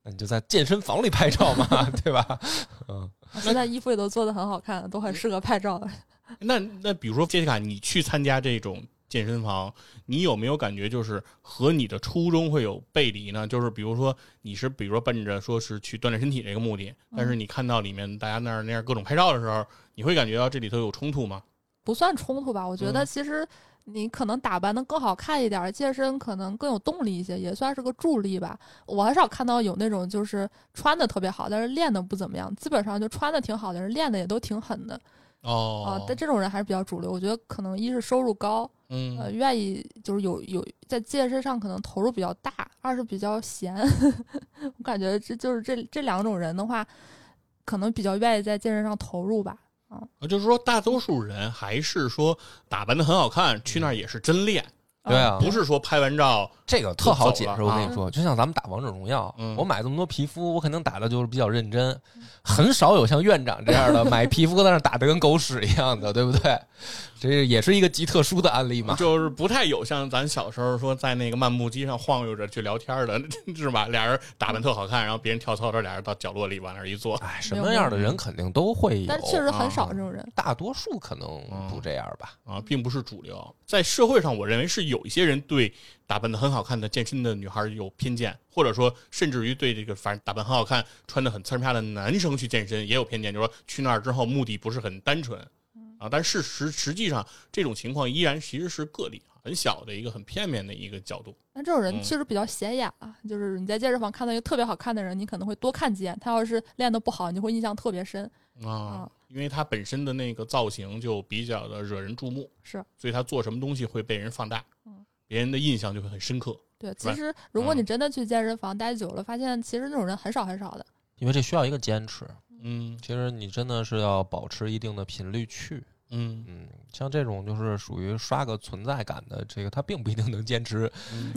你就在健身房里拍照嘛，对吧？嗯，那他衣服也都做的很好看，都很适合拍照。那那比如说杰西卡，你去参加这种健身房，你有没有感觉就是和你的初衷会有背离呢？就是比如说你是比如说奔着说是去锻炼身体这个目的，但是你看到里面大家那儿那样各种拍照的时候，你会感觉到这里头有冲突吗？不算冲突吧，我觉得其实。你可能打扮的更好看一点，健身可能更有动力一些，也算是个助力吧。我很少看到有那种就是穿的特别好，但是练的不怎么样。基本上就穿的挺好的人，练的也都挺狠的。哦，啊，但这种人还是比较主流。我觉得可能一是收入高，嗯，呃，愿意就是有有在健身上可能投入比较大；二是比较闲。我感觉这就是这这两种人的话，可能比较愿意在健身上投入吧。啊，就是说，大多数人还是说打扮的很好看，去那儿也是真练，对啊，不是说拍完照这个特好解释。我跟你说，就像咱们打王者荣耀，我买这么多皮肤，我肯定打的就是比较认真，很少有像院长这样的买皮肤在那打的跟狗屎一样的，对不对？这也是一个极特殊的案例嘛，就是不太有像咱小时候说在那个漫步机上晃悠着去聊天的，是吧？俩人打扮特好看，然后别人跳操这，俩人到角落里往那一坐。哎，什么样的人肯定都会有，但确实很少这种人，大多数可能不这样吧。啊，并不是主流。在社会上，我认为是有一些人对打扮的很好看的健身的女孩有偏见，或者说甚至于对这个反正打扮很好看、穿的很刺啪的男生去健身也有偏见，就是说去那儿之后目的不是很单纯。啊，但事实实际上这种情况依然其实是个例，很小的一个很片面的一个角度。那这种人确实比较显眼啊，就是你在健身房看到一个特别好看的人，你可能会多看几眼。他要是练得不好，你会印象特别深啊，因为他本身的那个造型就比较的惹人注目，是，所以他做什么东西会被人放大，嗯，别人的印象就会很深刻。对，其实如果你真的去健身房待久了，发现其实那种人很少很少的，因为这需要一个坚持。嗯，其实你真的是要保持一定的频率去。嗯嗯，像这种就是属于刷个存在感的，这个他并不一定能坚持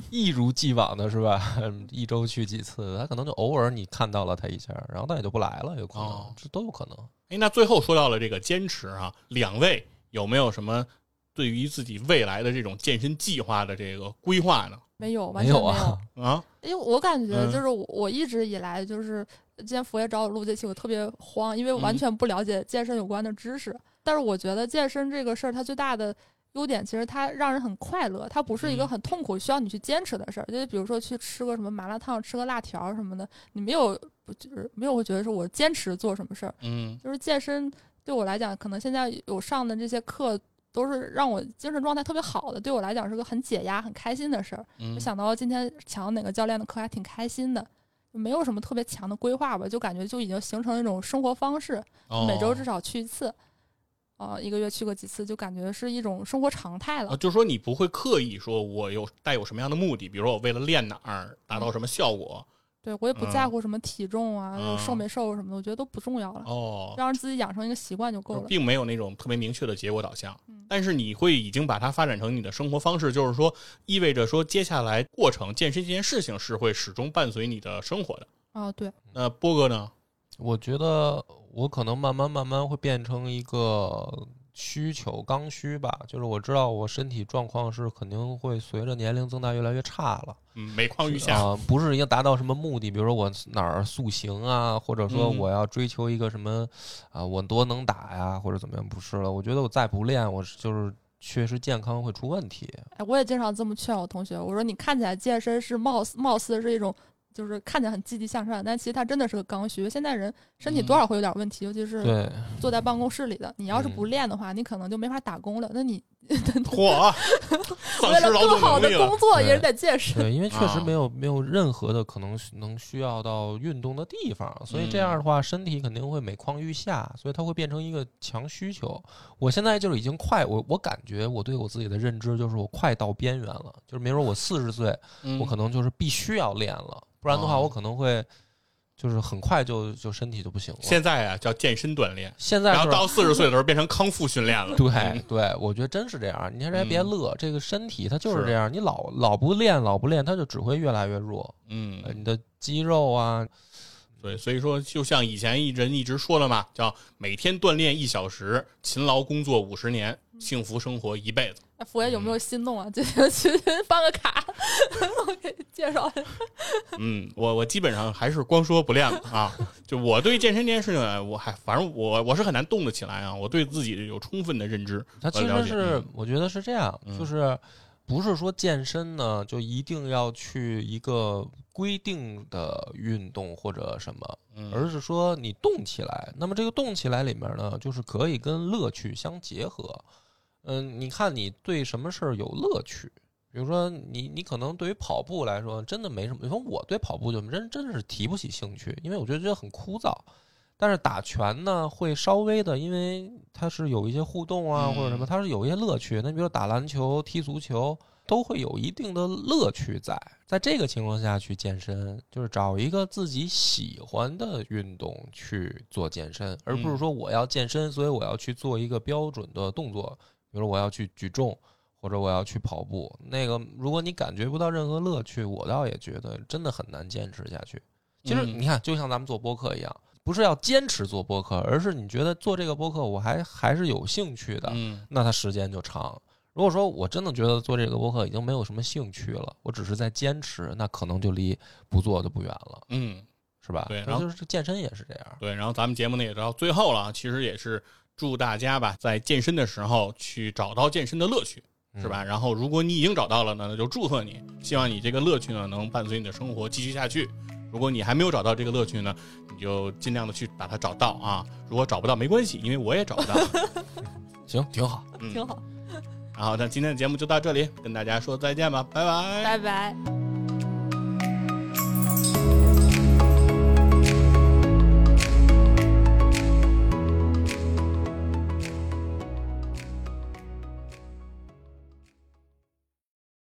一如既往的是吧？一周去几次，他可能就偶尔你看到了他一下，然后他也就不来了，有可能，这都有可能。哎，那最后说到了这个坚持啊，两位有没有什么对于自己未来的这种健身计划的这个规划呢？没有，完全没有 啊！因为我感觉就是我一直以来就是，今天佛爷找我录这期，我特别慌，因为完全不了解健身有关的知识。但是我觉得健身这个事儿，它最大的优点其实它让人很快乐，它不是一个很痛苦需要你去坚持的事儿。就比如说去吃个什么麻辣烫、吃个辣条什么的，你没有不就是没有会觉得说我坚持做什么事儿。嗯，就是健身对我来讲，可能现在有上的这些课都是让我精神状态特别好的，对我来讲是个很解压、很开心的事儿。嗯就想到今天抢哪个教练的课还挺开心的。没有什么特别强的规划吧，就感觉就已经形成一种生活方式，哦每周至少去一次，啊、一个月去个几次，就感觉是一种生活常态了啊，。就是说你不会刻意说我有带有什么样的目的，比如说我为了练哪儿达到什么效果对我也不在乎什么体重啊、嗯瘦没瘦什么的，我觉得都不重要了，哦，让自己养成一个习惯就够了。并没有那种特别明确的结果导向嗯，但是你会已经把它发展成你的生活方式，就是说意味着说接下来过程健身这件事情是会始终伴随你的生活的。啊，对，那波哥呢？我觉得我可能慢慢慢慢会变成一个需求刚需吧，就是我知道我身体状况是肯定会随着年龄增大越来越差了。嗯，每况愈下。啊、不是要达到什么目的，比如说我哪儿塑形啊，或者说嗯我要追求一个什么啊、我多能打呀，或者怎么样，不是了。我觉得我再不练，我是就是确实健康会出问题。哎，我也经常这么劝我同学，我说你看起来健身是貌似貌似是一种。就是看起来很积极向上，但其实他真的是个刚需。现在人身体多少会有点问题，尤其是，坐在办公室里的。你要是不嗯练的话，你可能就没法打工了。那你 嚯，为了更好的。工作，也是得健身。对，因为确实啊没有没有任何的可能能需要到运动的地方，所以这样的话，身体肯定会每况愈下，所以它会变成一个强需求。我现在就是已经快，我我感觉我对我自己的认知就是我快到边缘了，就是比如说我四十岁，嗯我可能就是必须要练了，不然的话哦我可能会就是很快就就身体就不行了。现在啊叫健身锻炼，现在是然后到四十岁的时候变成康复训练了。对嗯对，我觉得真是这样。你还别嗯乐，这个身体它就是是这样，你老老不练，老不练，它就只会越来越弱。嗯呃，你的肌肉啊，对，所以说就像以前一人一直说的嘛，叫每天锻炼一小时，勤劳工作五十年，幸福生活一辈子。哎佛爷有没有心动啊？就去办个卡，我给你介绍一下。嗯，我我基本上还是光说不练了啊。就我对健身这件事情啊，我还反正我我是很难动得起来啊。我对自己有充分的认知他其。实是嗯我觉得是这样，嗯就是不是说健身呢就一定要去一个规定的运动或者什么，嗯而是说你动起来。那么这个动起来里面呢，就是可以跟乐趣相结合。嗯，你看你对什么事儿有乐趣？比如说你，你可能对于跑步来说真的没什么。你说我对跑步就真真是提不起兴趣，因为我觉得这很枯燥。但是打拳呢，会稍微的，因为它是有一些互动啊，嗯或者什么，它是有一些乐趣。那比如说打篮球、踢足球，都会有一定的乐趣在。在这个情况下去健身，就是找一个自己喜欢的运动去做健身，而不是说我要健身，所以我要去做一个标准的动作，比如说我要去举重。或者我要去跑步，那个如果你感觉不到任何乐趣，我倒也觉得真的很难坚持下去。其实嗯你看，就像咱们做播客一样，不是要坚持做播客，而是你觉得做这个播客我还还是有兴趣的，嗯那它时间就长。如果说我真的觉得做这个播客已经没有什么兴趣了，我只是在坚持，那可能就离不做就不远了，嗯，是吧？对然后就是健身也是这样。对。然后咱们节目呢也到最后了啊，其实也是祝大家吧，在健身的时候去找到健身的乐趣。是吧？然后，如果你已经找到了呢，那就祝贺你，希望你这个乐趣呢能伴随你的生活继续下去。如果你还没有找到这个乐趣呢，你就尽量的去把它找到啊。如果找不到没关系，因为我也找不到。行，挺好。嗯，挺好。然后，那今天的节目就到这里，跟大家说再见吧，拜拜。拜拜。